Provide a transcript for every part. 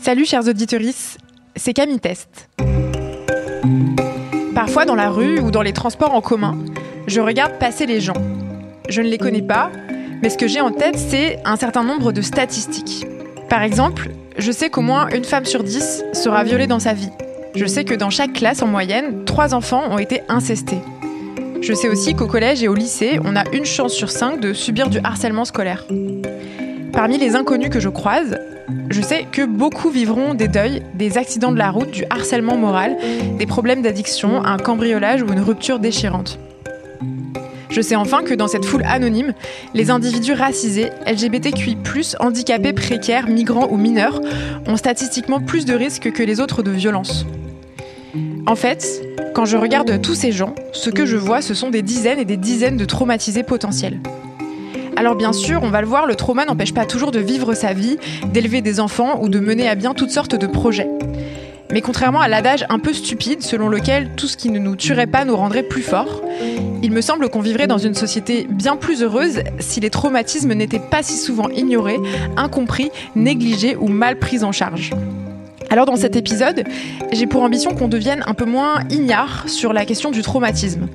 Salut chers auditeurs, c'est Camille Test. Parfois dans la rue ou dans les transports en commun, je regarde passer les gens. Je ne les connais pas, mais ce que j'ai en tête, c'est un certain nombre de statistiques. Par exemple, je sais qu'au moins une femme sur dix sera violée dans sa vie. Je sais que dans chaque classe, en moyenne, trois enfants ont été incestés. Je sais aussi qu'au collège et au lycée, on a une chance sur cinq de subir du harcèlement scolaire. Parmi les inconnus que je croise, je sais que beaucoup vivront des deuils, des accidents de la route, du harcèlement moral, des problèmes d'addiction, un cambriolage ou une rupture déchirante. Je sais enfin que dans cette foule anonyme, les individus racisés, LGBTQI, handicapés, précaires, migrants ou mineurs ont statistiquement plus de risques que les autres de violence. En fait, quand je regarde tous ces gens, ce que je vois, ce sont des dizaines et des dizaines de traumatisés potentiels. Alors bien sûr, on va le voir, le trauma n'empêche pas toujours de vivre sa vie, d'élever des enfants ou de mener à bien toutes sortes de projets. Mais contrairement à l'adage un peu stupide selon lequel tout ce qui ne nous tuerait pas nous rendrait plus forts, il me semble qu'on vivrait dans une société bien plus heureuse si les traumatismes n'étaient pas si souvent ignorés, incompris, négligés ou mal pris en charge. Alors dans cet épisode, j'ai pour ambition qu'on devienne un peu moins ignare sur la question du traumatisme.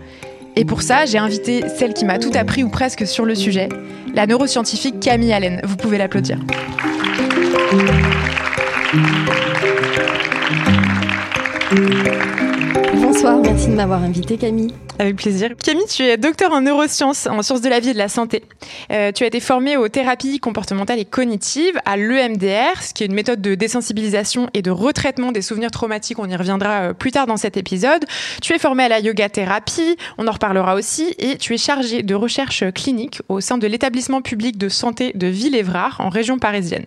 Et pour ça, j'ai invité celle qui m'a tout appris ou presque sur le sujet, la neuroscientifique Camille Allen. Vous pouvez l'applaudir. Bonsoir, merci de m'avoir invité Camille. Avec plaisir. Camille, tu es docteur en neurosciences, en sciences de la vie et de la santé. Euh, tu as été formée aux thérapies comportementales et cognitives, à l'EMDR, ce qui est une méthode de désensibilisation et de retraitement des souvenirs traumatiques. On y reviendra euh, plus tard dans cet épisode. Tu es formée à la yoga thérapie, on en reparlera aussi, et tu es chargée de recherche clinique au sein de l'établissement public de santé de Ville-Évrard, en région parisienne.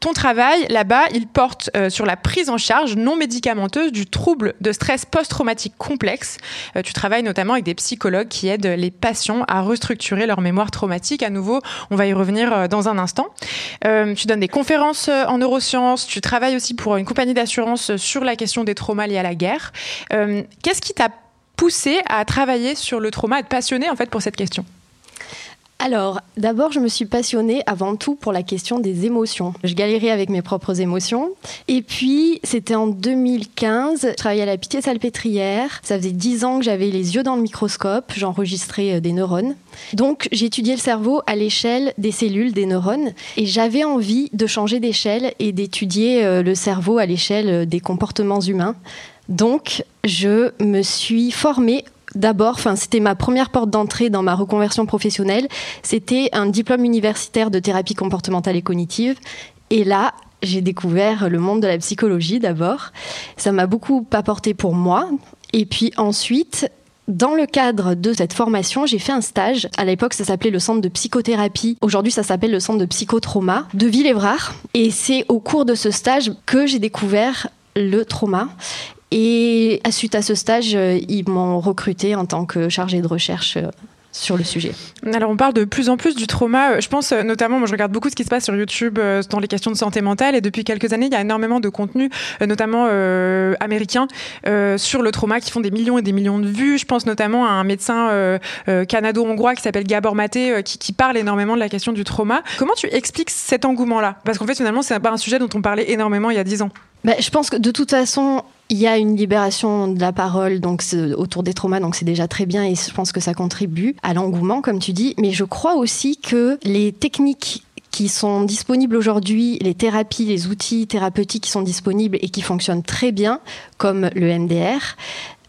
Ton travail, là-bas, il porte euh, sur la prise en charge non médicamenteuse du trouble de stress post-traumatique complexe. tu travailles notamment avec des psychologues qui aident les patients à restructurer leur mémoire traumatique. À nouveau, on va y revenir euh, dans un instant. Euh, tu donnes des conférences euh, en neurosciences, tu travailles aussi pour une compagnie d'assurance sur la question des traumas liés à la guerre. Qu'est-ce qui t'a poussé à travailler sur le trauma, à être passionné en fait pour cette question? Alors, d'abord, je me suis passionnée avant tout pour la question des émotions. Je galérais avec mes propres émotions. Et puis, c'était en 2015, je travaillais à la Pitié Salpêtrière. Ça faisait dix ans que j'avais les yeux dans le microscope, j'enregistrais euh, des neurones. Donc, j'étudiais le cerveau à l'échelle des cellules, des neurones. Et j'avais envie de changer d'échelle et d'étudier euh, le cerveau à l'échelle euh, des comportements humains. Donc, je me suis formée d'abord, enfin, c'était ma première porte d'entrée dans ma reconversion professionnelle. C'était un diplôme universitaire de thérapie comportementale et cognitive. Et là, j'ai découvert le monde de la psychologie d'abord. Ça m'a beaucoup apporté pour moi. Et puis ensuite, dans le cadre de cette formation, j'ai fait un stage. À l'époque, ça s'appelait le centre de psychothérapie. Aujourd'hui, ça s'appelle le centre de psychotrauma de Villévrard. Et c'est au cours de ce stage que j'ai découvert le trauma. Et suite à ce stage, euh, ils m'ont recruté en tant que chargée de recherche euh, sur le sujet. Alors on parle de plus en plus du trauma. Euh, je pense notamment, moi je regarde beaucoup ce qui se passe sur YouTube dans les questions de santé mentale et depuis quelques années il y a énormément de contenus, notamment euh, américains, euh, sur le trauma qui font des millions et des millions de vues. Je pense notamment à un médecin canado-hongrois qui s'appelle Gabor Maté qui, qui, parle énormément de la question du trauma. Comment tu expliques cet engouement-là? Parce qu'en fait finalement c'est pas un sujet dont on parlait énormément il y a dix ans. Ben, je pense que de toute façon, il y a une libération de la parole donc autour des traumas, donc c'est déjà très bien et je pense que ça contribue à l'engouement, comme tu dis. Mais je crois aussi que les techniques qui sont disponibles aujourd'hui, les thérapies, les outils thérapeutiques qui sont disponibles et qui fonctionnent très bien, comme le MDR,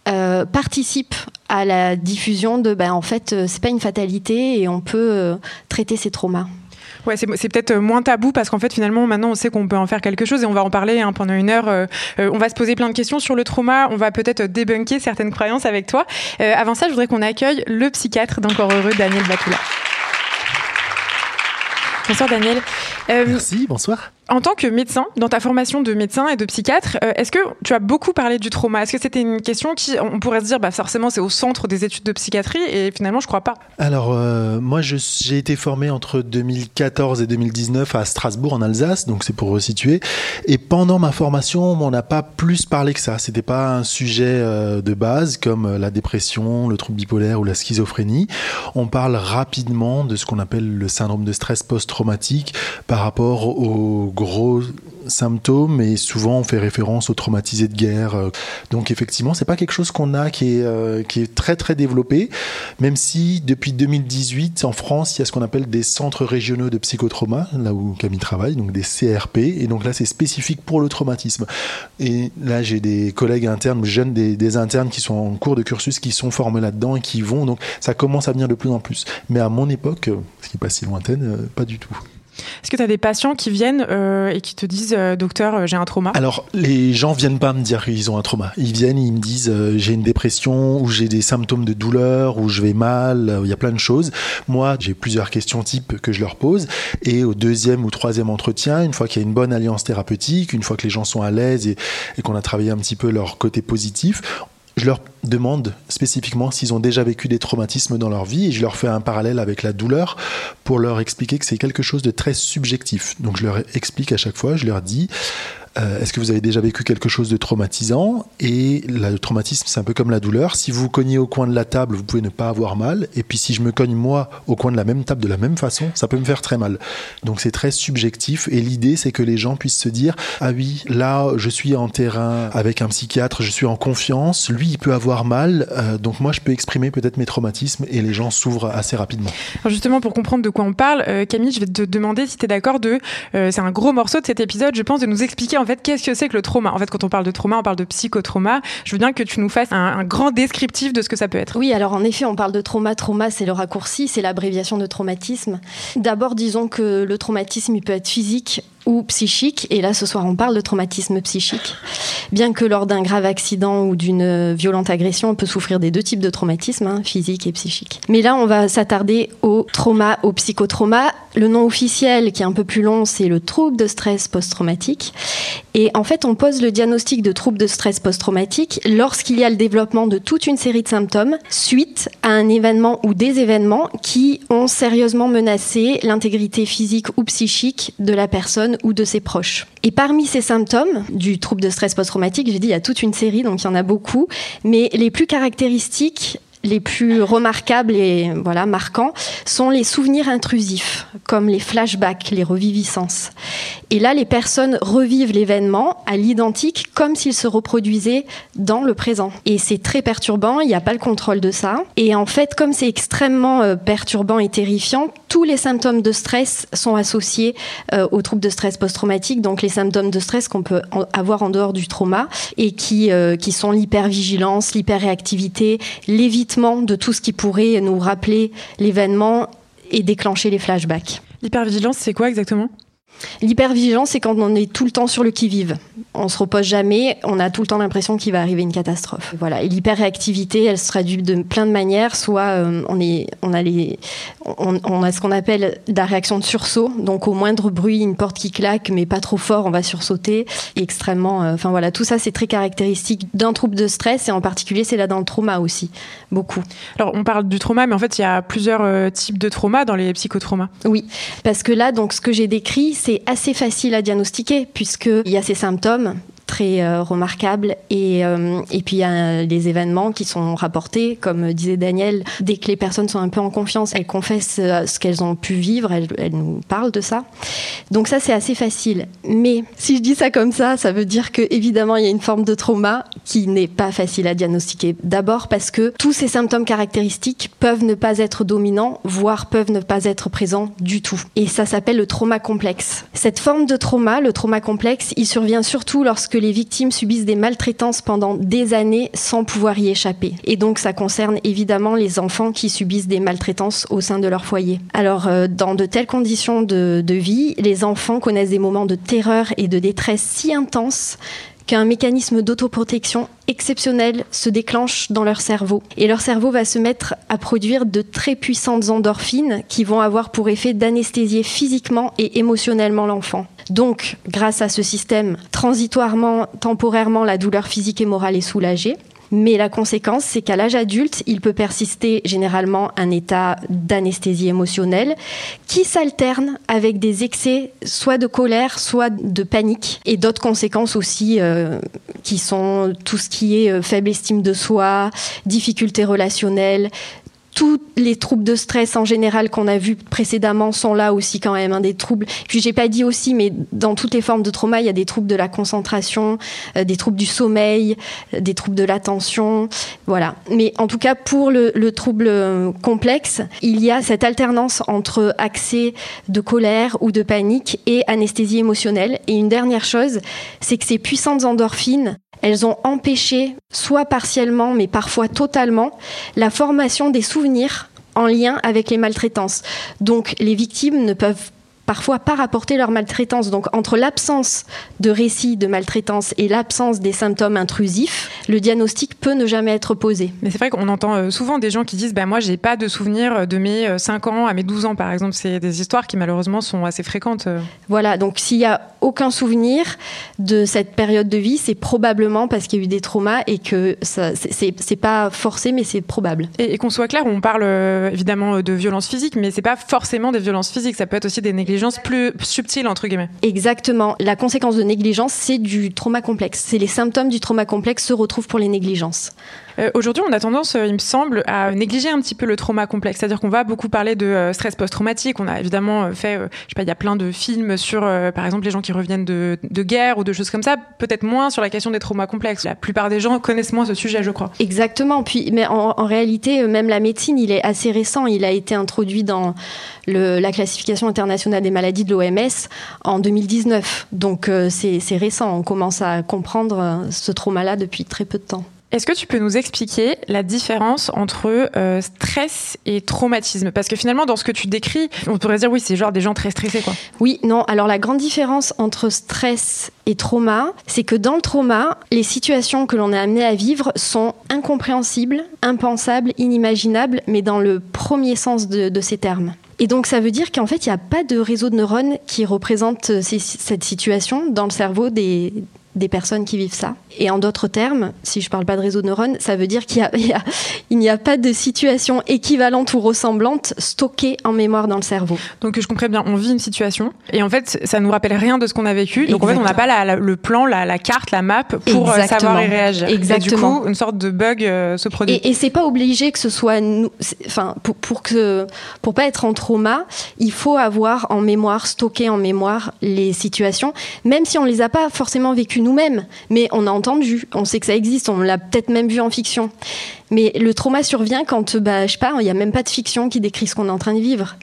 euh, participent à la diffusion de, ben, en fait, euh, c'est pas une fatalité et on peut euh, traiter ces traumas. Ouais, c'est peut-être moins tabou parce qu'en fait, finalement, maintenant, on sait qu'on peut en faire quelque chose et on va en parler hein, pendant une heure. Euh, euh, on va se poser plein de questions sur le trauma. On va peut-être débunker certaines croyances avec toi. Euh, avant ça, je voudrais qu'on accueille le psychiatre d'Encore Heureux, Daniel Batula. Bonsoir Daniel. Merci, bonsoir. En tant que médecin, dans ta formation de médecin et de psychiatre, euh, est-ce que tu as beaucoup parlé du trauma? Est-ce que c'était une question qui, on pourrait se dire, bah forcément, c'est au centre des études de psychiatrie et finalement, je crois pas. Alors, euh, moi, j'ai été formé entre 2014 et 2019 à Strasbourg, en Alsace, donc c'est pour resituer. Et pendant ma formation, on n'a pas plus parlé que ça. C'était pas un sujet euh, de base comme la dépression, le trouble bipolaire ou la schizophrénie. On parle rapidement de ce qu'on appelle le syndrome de stress post-traumatique par rapport au gros symptômes et souvent on fait référence aux traumatisés de guerre. Donc effectivement, c'est pas quelque chose qu'on a qui est, euh, très très développé, même si depuis 2018 en France, il y a ce qu'on appelle des centres régionaux de psychotrauma, là où Camille travaille, donc des CRP, et donc là c'est spécifique pour le traumatisme. Et là j'ai des collègues internes, jeunes des, des, internes qui sont en cours de cursus, qui sont formés là-dedans et qui vont, donc ça commence à venir de plus en plus. Mais à mon époque, ce qui n'est pas si lointaine, euh, pas du tout. Est-ce que tu as des patients qui viennent euh, et qui te disent euh, docteur, euh, j'ai un trauma? Alors, les gens viennent pas me dire qu'ils ont un trauma. Ils viennent, ils me disent j'ai une dépression ou j'ai des symptômes de douleur ou je vais mal, il y a plein de choses. Moi, j'ai plusieurs questions types que je leur pose et au deuxième ou troisième entretien, une fois qu'il y a une bonne alliance thérapeutique, une fois que les gens sont à l'aise et, et qu'on a travaillé un petit peu leur côté positif, je leur demande spécifiquement s'ils ont déjà vécu des traumatismes dans leur vie et je leur fais un parallèle avec la douleur pour leur expliquer que c'est quelque chose de très subjectif. Donc je leur explique à chaque fois, je leur dis euh, est-ce que vous avez déjà vécu quelque chose de traumatisant? Et le traumatisme, c'est un peu comme la douleur. Si vous cognez au coin de la table, vous pouvez ne pas avoir mal. Et puis si je me cogne moi au coin de la même table de la même façon, ça peut me faire très mal. Donc c'est très subjectif. Et l'idée, c'est que les gens puissent se dire ah oui, là, je suis en terrain avec un psychiatre, je suis en confiance. Lui, il peut avoir mal. Euh, donc moi, je peux exprimer peut-être mes traumatismes et les gens s'ouvrent assez rapidement. Justement, pour comprendre de quoi on parle, euh, Camille, je vais te demander si tu es d'accord de. c'est un gros morceau de cet épisode, je pense, de nous expliquer en fait, qu'est-ce que c'est que le trauma? En fait, quand on parle de trauma, on parle de psychotrauma. Je veux bien que tu nous fasses un, grand descriptif de ce que ça peut être. Oui, alors en effet, on parle de trauma. Trauma, c'est le raccourci, c'est l'abréviation de traumatisme. D'abord, disons que le traumatisme, il peut être physique ou psychique. Et là, ce soir, on parle de traumatisme psychique. Bien que lors d'un grave accident ou d'une violente agression, on peut souffrir des deux types de traumatisme, hein, physique et psychique. Mais là, on va s'attarder au trauma, au psychotrauma. Le nom officiel, qui est un peu plus long, c'est le trouble de stress post-traumatique. Et en fait, on pose le diagnostic de trouble de stress post-traumatique lorsqu'il y a le développement de toute une série de symptômes suite à un événement ou des événements qui ont sérieusement menacé l'intégrité physique ou psychique de la personne ou de ses proches. Et parmi ces symptômes du trouble de stress post-traumatique, j'ai dit il y a toute une série, donc il y en a beaucoup, mais les plus caractéristiques les plus remarquables et voilà marquants sont les souvenirs intrusifs, comme les flashbacks, les reviviscences. Et là, les personnes revivent l'événement à l'identique, comme s'il se reproduisait dans le présent. Et c'est très perturbant. Il n'y a pas le contrôle de ça. Et en fait, comme c'est extrêmement euh, perturbant et terrifiant, tous les symptômes de stress sont associés euh, aux troubles de stress post-traumatique. Donc les symptômes de stress qu'on peut avoir en dehors du trauma et qui euh, qui sont l'hypervigilance, l'hyperréactivité, l'évitement de tout ce qui pourrait nous rappeler l'événement et déclencher les flashbacks. L'hypervigilance, c'est quoi exactement? L'hypervigilance, c'est quand on est tout le temps sur le qui-vive. On se repose jamais, on a tout le temps l'impression qu'il va arriver une catastrophe. Voilà. Et l'hyperréactivité, elle se traduit de plein de manières. Soit euh, on, est, on, a les, on, a ce qu'on appelle la réaction de sursaut. Donc au moindre bruit, une porte qui claque, mais pas trop fort, on va sursauter. extrêmement. Euh, enfin voilà, tout ça, c'est très caractéristique d'un trouble de stress et en particulier, c'est là dans le trauma aussi, beaucoup. Alors on parle du trauma, mais en fait, il y a plusieurs euh, types de trauma dans les psychotraumas. Oui, parce que là, donc ce que j'ai décrit, c'est assez facile à diagnostiquer puisqu'il y a ces symptômes très euh, remarquable. Et, euh, et puis il y a des événements qui sont rapportés, comme disait Daniel, dès que les personnes sont un peu en confiance, elles confessent euh, ce qu'elles ont pu vivre, elles, elles, nous parlent de ça. Donc ça c'est assez facile. Mais si je dis ça comme ça, ça veut dire que évidemment il y a une forme de trauma qui n'est pas facile à diagnostiquer. D'abord parce que tous ces symptômes caractéristiques peuvent ne pas être dominants, voire peuvent ne pas être présents du tout. Et ça s'appelle le trauma complexe. Cette forme de trauma, le trauma complexe, il survient surtout lorsque les victimes subissent des maltraitances pendant des années sans pouvoir y échapper. Et donc ça concerne évidemment les enfants qui subissent des maltraitances au sein de leur foyer. Alors euh, dans de telles conditions de, de vie, les enfants connaissent des moments de terreur et de détresse si intenses qu'un mécanisme d'autoprotection exceptionnel se déclenche dans leur cerveau. Et leur cerveau va se mettre à produire de très puissantes endorphines qui vont avoir pour effet d'anesthésier physiquement et émotionnellement l'enfant. Donc, grâce à ce système, transitoirement, temporairement, la douleur physique et morale est soulagée. Mais la conséquence, c'est qu'à l'âge adulte, il peut persister généralement un état d'anesthésie émotionnelle qui s'alterne avec des excès soit de colère, soit de panique et d'autres conséquences aussi euh, qui sont tout ce qui est euh, faible estime de soi, difficultés relationnelles, tous les troubles de stress en général qu'on a vus précédemment sont là aussi quand même, hein, des troubles. Puis j'ai pas dit aussi, mais dans toutes les formes de trauma, il y a des troubles de la concentration, euh, des troubles du sommeil, euh, des troubles de l'attention, voilà. Mais en tout cas, pour le, le trouble euh, complexe, il y a cette alternance entre accès de colère ou de panique et anesthésie émotionnelle. Et une dernière chose, c'est que ces puissantes endorphines elles ont empêché, soit partiellement, mais parfois totalement, la formation des souvenirs en lien avec les maltraitances. Donc les victimes ne peuvent parfois pas rapporter leur maltraitance. Donc entre l'absence de récit de maltraitance et l'absence des symptômes intrusifs, le diagnostic peut ne jamais être posé. Mais c'est vrai qu'on entend euh, souvent des gens qui disent bah moi j'ai pas de souvenir de mes 5 euh, ans à mes 12 ans par exemple, c'est des histoires qui malheureusement sont assez fréquentes. Euh. Voilà, donc s'il y a aucun souvenir de cette période de vie, c'est probablement parce qu'il y a eu des traumas et que c'est pas forcé mais c'est probable. Et, et qu'on soit clair, on parle évidemment de violences physiques mais c'est pas forcément des violences physiques, ça peut être aussi des négligences plus subtile, entre guillemets. Exactement. La conséquence de négligence, c'est du trauma complexe. C'est les symptômes du trauma complexe se retrouvent pour les négligences. Euh, aujourd'hui, on a tendance, euh, il me semble, à négliger un petit peu le trauma complexe. C'est-à-dire qu'on va beaucoup parler de euh, stress post-traumatique. On a évidemment fait, je sais pas, il y a plein de films sur, par exemple, les gens qui reviennent de, guerre ou de choses comme ça. Peut-être moins sur la question des traumas complexes. La plupart des gens connaissent moins ce sujet, je crois. Exactement. Puis, mais en, réalité, même la médecine, il est assez récent. Il a été introduit dans la classification internationale des maladies de l'OMS en 2019. Donc, c'est récent. On commence à comprendre ce trauma-là depuis très peu de temps. Est-ce que tu peux nous expliquer la différence entre euh, stress et traumatisme? Parce que finalement, dans ce que tu décris, on pourrait dire oui, c'est genre des gens très stressés, quoi. Oui, non. Alors la grande différence entre stress et trauma, c'est que dans le trauma, les situations que l'on est amené à vivre sont incompréhensibles, impensables, inimaginables, mais dans le premier sens de, ces termes. Et donc ça veut dire qu'en fait, il n'y a pas de réseau de neurones qui représente cette situation dans le cerveau des, des personnes qui vivent ça. Et en d'autres termes, si je parle pas de réseau de neurones, ça veut dire qu'il n'y a, a, pas de situation équivalente ou ressemblante stockée en mémoire dans le cerveau. Donc je comprends bien, on vit une situation et en fait ça nous rappelle rien de ce qu'on a vécu. Donc en fait on n'a pas la, le plan, la, la, carte, la map pour euh, savoir y réagir. Exactement. Et du coup une sorte de bug euh, se produit. Et, et c'est pas obligé que ce soit nous. Enfin pour, pour que pour pas être en trauma, il faut avoir en mémoire stocké en mémoire les situations, même si on les a pas forcément vécues nous-mêmes, mais on a entendu, on sait que ça existe, on l'a peut-être même vu en fiction. Mais le trauma survient quand, bah, je sais pas, il n'y a même pas de fiction qui décrit ce qu'on est en train de vivre.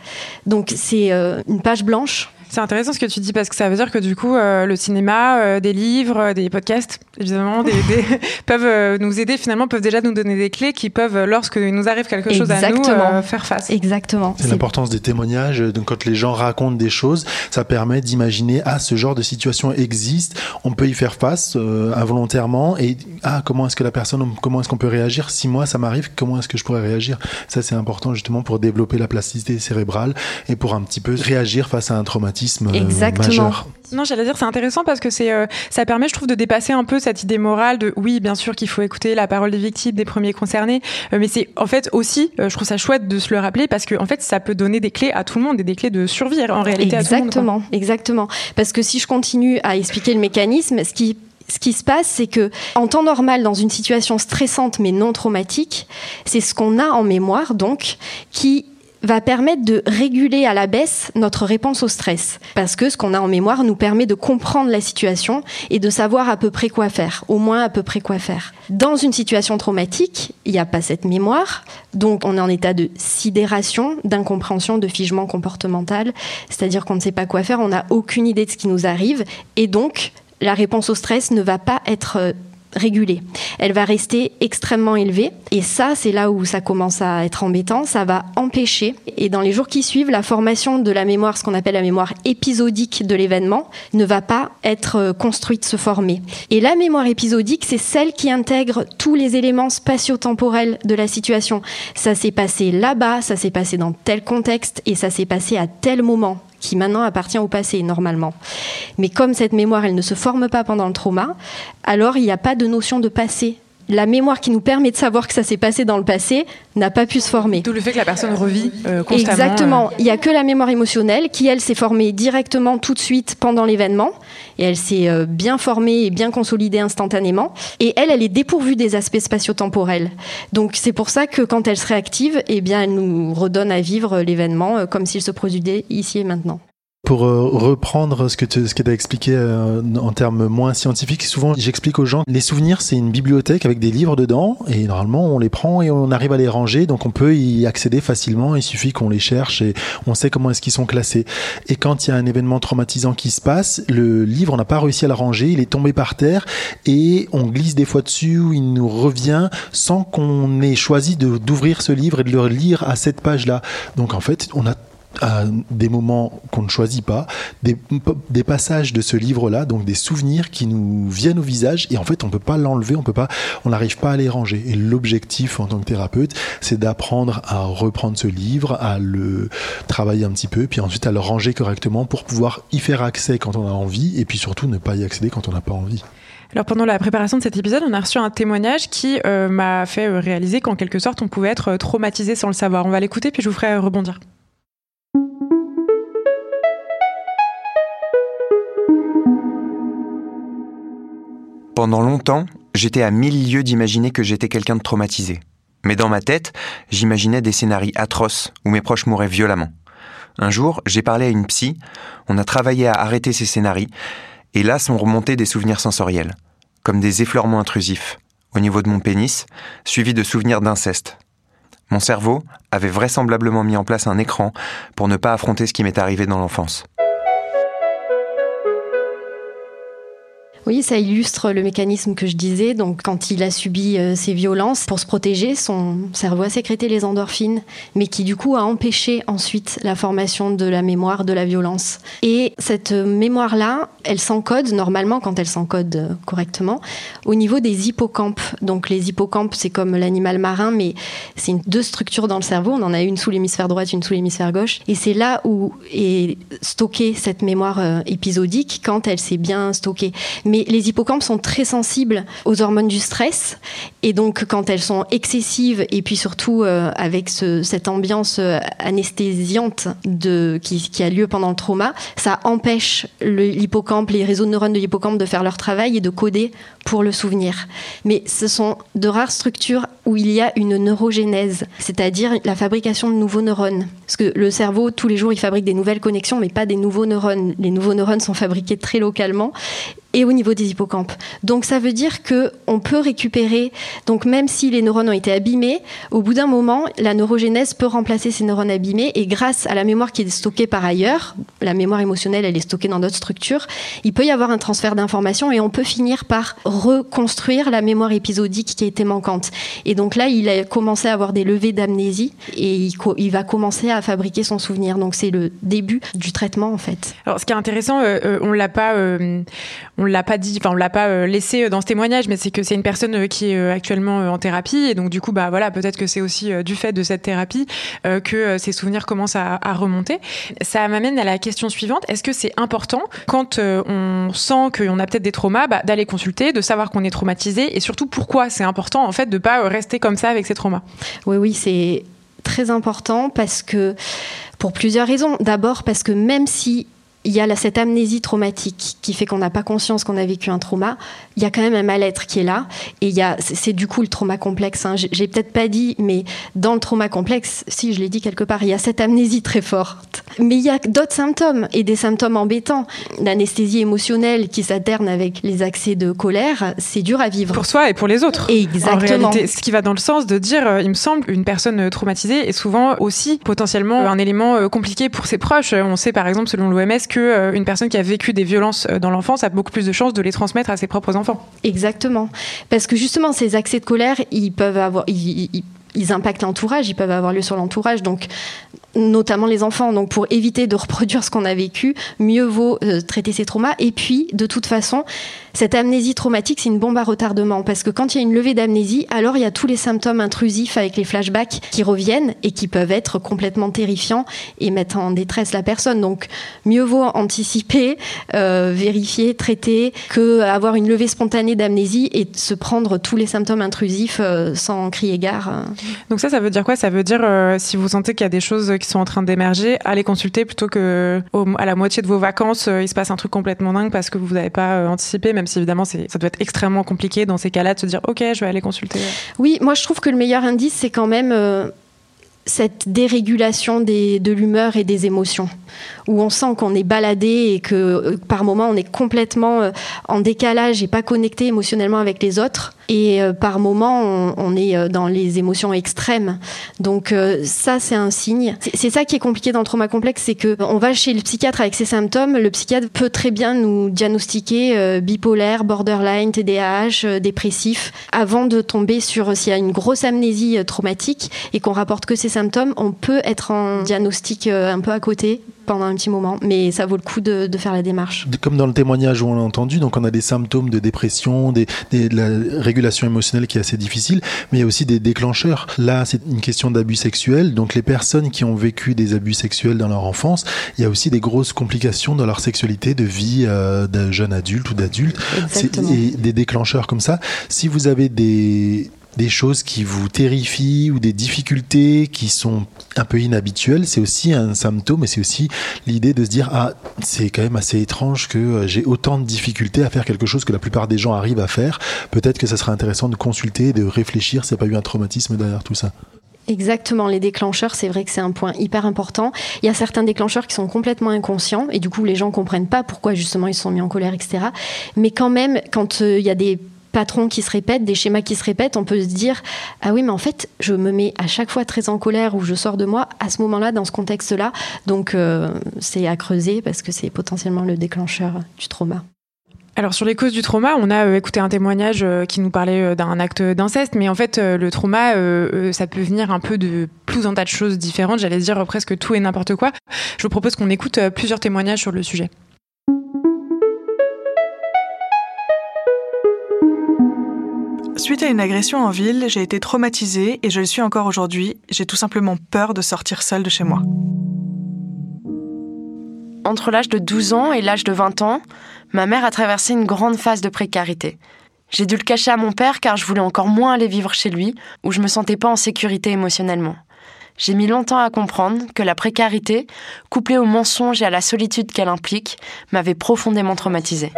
Donc c'est euh, une page blanche c'est intéressant ce que tu dis parce que ça veut dire que du coup, euh, le cinéma, euh, des livres, euh, des podcasts, évidemment, des, des, peuvent nous aider finalement, peuvent déjà nous donner des clés qui peuvent, lorsque nous arrive quelque chose Exactement. à nous, faire face. Exactement. C'est l'importance des témoignages. Donc quand les gens racontent des choses, ça permet d'imaginer ah ce genre de situation existe, on peut y faire face involontairement et ah comment est-ce que la personne, comment est-ce qu'on peut réagir? Si moi ça m'arrive, comment est-ce que je pourrais réagir? Ça c'est important justement pour développer la plasticité cérébrale et pour un petit peu réagir face à un traumatisme euh, Exactement. Non, j'allais dire c'est intéressant parce que c'est euh, ça permet, je trouve, de dépasser un peu cette idée morale de oui, bien sûr qu'il faut écouter la parole des victimes, des premiers concernés, euh, mais c'est en fait aussi, je trouve ça chouette de se le rappeler parce que en fait ça peut donner des clés à tout le monde et des clés de survie en réalité exactement, à tout le monde. Exactement, parce que si je continue à expliquer le mécanisme, ce qui ce qui se passe, c'est que en temps normal, dans une situation stressante mais non traumatique, c'est ce qu'on a en mémoire donc qui va permettre de réguler à la baisse notre réponse au stress. Parce que ce qu'on a en mémoire nous permet de comprendre la situation et de savoir à peu près quoi faire, au moins à peu près quoi faire. Dans une situation traumatique, il n'y a pas cette mémoire, donc on est en état de sidération, d'incompréhension, de figement comportemental, c'est-à-dire qu'on ne sait pas quoi faire, on n'a aucune idée de ce qui nous arrive, et donc la réponse au stress ne va pas être euh, régulée. Elle va rester extrêmement élevée. Et ça, c'est là où ça commence à être embêtant. Ça va empêcher, et dans les jours qui suivent, la formation de la mémoire, ce qu'on appelle la mémoire épisodique de l'événement, ne va pas être euh, construite, se former. Et la mémoire épisodique, c'est celle qui intègre tous les éléments spatio-temporels de la situation. Ça s'est passé là-bas, ça s'est passé dans tel contexte, et ça s'est passé à tel moment qui maintenant appartient au passé normalement. Mais comme cette mémoire, elle ne se forme pas pendant le trauma, alors il n'y a pas de notion de passé la mémoire qui nous permet de savoir que ça s'est passé dans le passé n'a pas pu se former. Tout le fait que la personne revit euh, constamment. Exactement. Euh. Il n'y a que la mémoire émotionnelle qui, elle, s'est formée directement tout de suite pendant l'événement. Et elle s'est euh, bien formée et bien consolidée instantanément. Et elle, elle est dépourvue des aspects spatio-temporels. Donc c'est pour ça que quand elle se réactive, eh bien, elle nous redonne à vivre l'événement comme s'il se produisait ici et maintenant. Pour euh, reprendre ce que tu as expliqué euh, en termes moins scientifiques, souvent j'explique aux gens, les souvenirs c'est une bibliothèque avec des livres dedans et normalement on les prend et on arrive à les ranger donc on peut y accéder facilement, il suffit qu'on les cherche et on sait comment est-ce qu'ils sont classés. Et quand il y a un événement traumatisant qui se passe, le livre on n'a pas réussi à le ranger, il est tombé par terre et on glisse des fois dessus ou il nous revient sans qu'on ait choisi d'ouvrir ce livre et de le lire à cette page-là. Donc en fait on a à des moments qu'on ne choisit pas, des, passages de ce livre-là, donc des souvenirs qui nous viennent au visage et en fait on peut pas l'enlever, on peut pas, on n'arrive pas à les ranger. Et l'objectif en tant que thérapeute, c'est d'apprendre à reprendre ce livre, à le travailler un petit peu, puis ensuite à le ranger correctement pour pouvoir y faire accès quand on a envie et puis surtout ne pas y accéder quand on n'a pas envie. Alors pendant la préparation de cet épisode, on a reçu un témoignage qui euh, m'a fait euh, réaliser qu'en quelque sorte on pouvait être euh, traumatisé sans le savoir. On va l'écouter puis je vous ferai rebondir. Pendant longtemps, j'étais à mille lieues d'imaginer que j'étais quelqu'un de traumatisé. Mais dans ma tête, j'imaginais des scénarios atroces où mes proches mouraient violemment. Un jour, j'ai parlé à une psy, on a travaillé à arrêter ces scénarios, et là sont remontés des souvenirs sensoriels, comme des effleurements intrusifs, au niveau de mon pénis, suivis de souvenirs d'inceste. Mon cerveau avait vraisemblablement mis en place un écran pour ne pas affronter ce qui m'est arrivé dans l'enfance. Oui, ça illustre le mécanisme que je disais. Donc, quand il a subi euh, ces violences, pour se protéger, son cerveau a sécrété les endorphines, mais qui du coup a empêché ensuite la formation de la mémoire de la violence. Et cette mémoire-là, elle s'encode normalement quand elle s'encode euh, correctement au niveau des hippocampes. Donc, les hippocampes, c'est comme l'animal marin, mais c'est deux structures dans le cerveau. On en a une sous l'hémisphère droit, une sous l'hémisphère gauche. Et c'est là où est stockée cette mémoire euh, épisodique quand elle s'est bien stockée. Les hippocampes sont très sensibles aux hormones du stress. Et donc, quand elles sont excessives, et puis surtout euh, avec cette ambiance euh, anesthésiante qui, a lieu pendant le trauma, ça empêche l'hippocampe, les réseaux de neurones de l'hippocampe de faire leur travail et de coder pour le souvenir. Mais ce sont de rares structures où il y a une neurogénèse, c'est-à-dire la fabrication de nouveaux neurones. Parce que le cerveau, tous les jours, il fabrique des nouvelles connexions, mais pas des nouveaux neurones. Les nouveaux neurones sont fabriqués très localement et au niveau des hippocampes. Donc ça veut dire que on peut récupérer. Donc même si les neurones ont été abîmés, au bout d'un moment, la neurogénèse peut remplacer ces neurones abîmés et grâce à la mémoire qui est stockée par ailleurs, la mémoire émotionnelle, elle est stockée dans d'autres structures, il peut y avoir un transfert d'informations et on peut finir par reconstruire la mémoire épisodique qui été manquante. Et donc là, il a commencé à avoir des levées d'amnésie et il, va commencer à fabriquer son souvenir. Donc c'est le début du traitement en fait. Alors ce qui est intéressant, euh, euh on l'a pas, euh, l'a pas dit, enfin on l'a pas euh, laissé dans ce témoignage, mais c'est que c'est une personne euh, qui est euh, actuellement en thérapie et donc du coup bah voilà peut-être que c'est aussi du fait de cette thérapie que ses souvenirs commencent à, remonter. Ça m'amène à la question suivante est-ce que c'est important quand on sent qu'on a peut-être des traumas bah, d'aller consulter, de savoir qu'on est traumatisé et surtout pourquoi c'est important en fait de pas rester comme ça avec ces traumas? Oui oui c'est très important parce que pour plusieurs raisons. D'abord parce que même si il y a cette amnésie traumatique qui fait qu'on n'a pas conscience qu'on a vécu un trauma. Il y a quand même un mal-être qui est là. Et il y a, c'est du coup le trauma complexe. Hein. J'ai peut-être pas dit, mais dans le trauma complexe, si je l'ai dit quelque part, il y a cette amnésie très forte Mais il y a d'autres symptômes et des symptômes embêtants. L'anesthésie émotionnelle qui s'alterne avec les accès de colère, c'est dur à vivre. Pour soi et pour les autres. Exactement. En réalité, ce qui va dans le sens de dire, euh, il me semble, une personne traumatisée est souvent aussi potentiellement un élément euh, compliqué pour ses proches. On sait par exemple, selon l'OMS, que euh, une personne qui a vécu des violences dans l'enfance a beaucoup plus de chances de les transmettre à ses propres enfants. Exactement. Parce que justement, ces accès de colère, ils peuvent avoir, ils impactent l'entourage, ils peuvent avoir lieu sur l'entourage. Donc, notamment les enfants. Donc pour éviter de reproduire ce qu'on a vécu, mieux vaut euh, traiter ces traumas. Et puis, de toute façon, cette amnésie traumatique, c'est une bombe à retardement parce que quand il y a une levée d'amnésie, alors il y a tous les symptômes intrusifs avec les flashbacks qui reviennent et qui peuvent être complètement terrifiants et mettre en détresse la personne. Donc mieux vaut anticiper, euh, vérifier, traiter que avoir une levée spontanée d'amnésie et se prendre tous les symptômes intrusifs euh, sans crier gare. Donc ça, ça veut dire quoi? Ça veut dire euh, si vous sentez qu'il y a des choses qui sont en train d'émerger, allez consulter plutôt que à la moitié de vos vacances, il se passe un truc complètement dingue parce que vous n'avez pas anticipé, si évidemment ça doit être extrêmement compliqué dans ces cas-là de se dire ok, je vais aller consulter. Oui, moi je trouve que le meilleur indice c'est quand même euh, cette dérégulation de l'humeur et des émotions, où on sent qu'on est baladé et que euh, par moment on est complètement euh, en décalage et pas connecté émotionnellement avec les autres, et euh, par moment on, est dans les émotions extrêmes. Donc ça c'est un signe. C'est ça qui est compliqué dans le trauma complexe, c'est que on va chez le psychiatre avec ces symptômes, le psychiatre peut très bien nous diagnostiquer bipolaire, borderline, TDAH, dépressif, avant de tomber sur s'il y a une grosse amnésie traumatique et qu'on rapporte que ces symptômes, on peut être en diagnostic euh, un peu à côté pendant un petit moment, mais ça vaut le coup de, de faire la démarche. Comme dans le témoignage où on l'a entendu, donc on a des symptômes de dépression, des, des- de la régulation émotionnelle qui est assez difficile, mais il y a aussi des déclencheurs. Là, c'est une question d'abus sexuels. Donc les personnes qui ont vécu des abus sexuels dans leur enfance, il y a aussi des grosses complications dans leur sexualité de vie euh, de jeune adulte ou d'adulte. Et des déclencheurs comme ça. Si vous avez des des choses qui vous terrifient ou des difficultés qui sont un peu inhabituelles, c'est aussi un symptôme et c'est aussi l'idée de se dire ah c'est quand même assez étrange que euh, j'ai autant de difficultés à faire quelque chose que la plupart des gens arrivent à faire. Peut-être que ça serait intéressant de consulter, de réfléchir s'il n'y a pas eu un traumatisme derrière tout ça. Exactement, les déclencheurs, c'est vrai que c'est un point hyper important. Il y a certains déclencheurs qui sont complètement inconscients et du coup les gens comprennent pas pourquoi justement ils sont mis en colère, etc. Mais quand même, quand euh, il y a des patrons qui se répètent, des schémas qui se répètent, on peut se dire ah oui mais en fait je me mets à chaque fois très en colère ou je sors de moi à ce moment-là dans ce contexte-là. Donc euh, c'est à creuser parce que c'est potentiellement le déclencheur du trauma. Alors sur les causes du trauma, on a euh, écouté un témoignage euh, qui nous parlait d'un acte d'inceste, mais en fait le trauma, ça peut venir un peu de plus un tas de choses différentes, j'allais dire presque tout et n'importe quoi. Je vous propose qu'on écoute plusieurs témoignages sur le sujet. Suite à une agression en ville, j'ai été traumatisée et je le suis encore aujourd'hui. J'ai tout simplement peur de sortir seule de chez moi. Entre l'âge de 12 ans et l'âge de 20 ans, ma mère a traversé une grande phase de précarité. J'ai dû le cacher à mon père car je voulais encore moins aller vivre chez lui, où je me sentais pas en sécurité émotionnellement. J'ai mis longtemps à comprendre que la précarité, couplée au mensonge et à la solitude qu'elle implique, m'avait profondément traumatisée.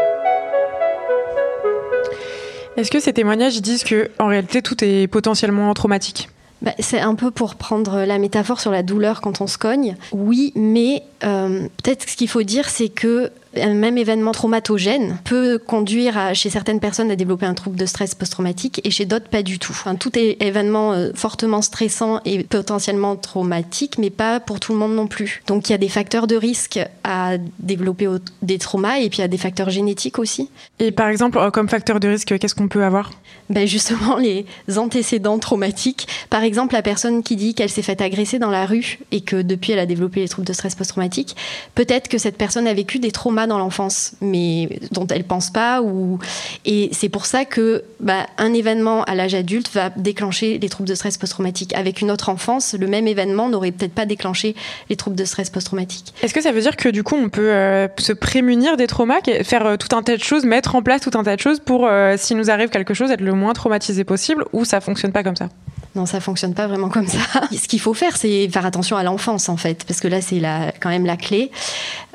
Est-ce que ces témoignages disent que en réalité tout est potentiellement traumatique? Bah, c'est un peu pour prendre la métaphore sur la douleur quand on se cogne. Oui, mais euh, peut-être ce qu'il faut dire, c'est que un même événement traumatogène peut conduire à, chez certaines personnes à développer un trouble de stress post-traumatique et chez d'autres pas du tout. Enfin, tout est événement euh, fortement stressant et potentiellement traumatique, mais pas pour tout le monde non plus. Donc il y a des facteurs de risque à développer des traumas et puis il y a des facteurs génétiques aussi. Et par exemple, euh, comme facteur de risque, qu'est-ce qu'on peut avoir? Ben justement, les antécédents traumatiques. Par exemple, la personne qui dit qu'elle s'est faite agresser dans la rue et que depuis elle a développé les troubles de stress post-traumatique, peut-être que cette personne a vécu des traumas dans l'enfance, mais dont elle pense pas. Ou... Et c'est pour ça que ben, un événement à l'âge adulte va déclencher les troubles de stress post-traumatique. Avec une autre enfance, le même événement n'aurait peut-être pas déclenché les troubles de stress post-traumatique. Est-ce que ça veut dire que du coup on peut euh, se prémunir des traumas, faire euh, tout un tas de choses, mettre en place tout un tas de choses pour, euh, s'il nous arrive quelque chose, être le moins traumatisé possible, ou ça fonctionne pas comme ça? Non, ça fonctionne pas vraiment comme ça. Ce qu'il faut faire, c'est faire attention à l'enfance, en fait, parce que là, c'est la, quand même la clé.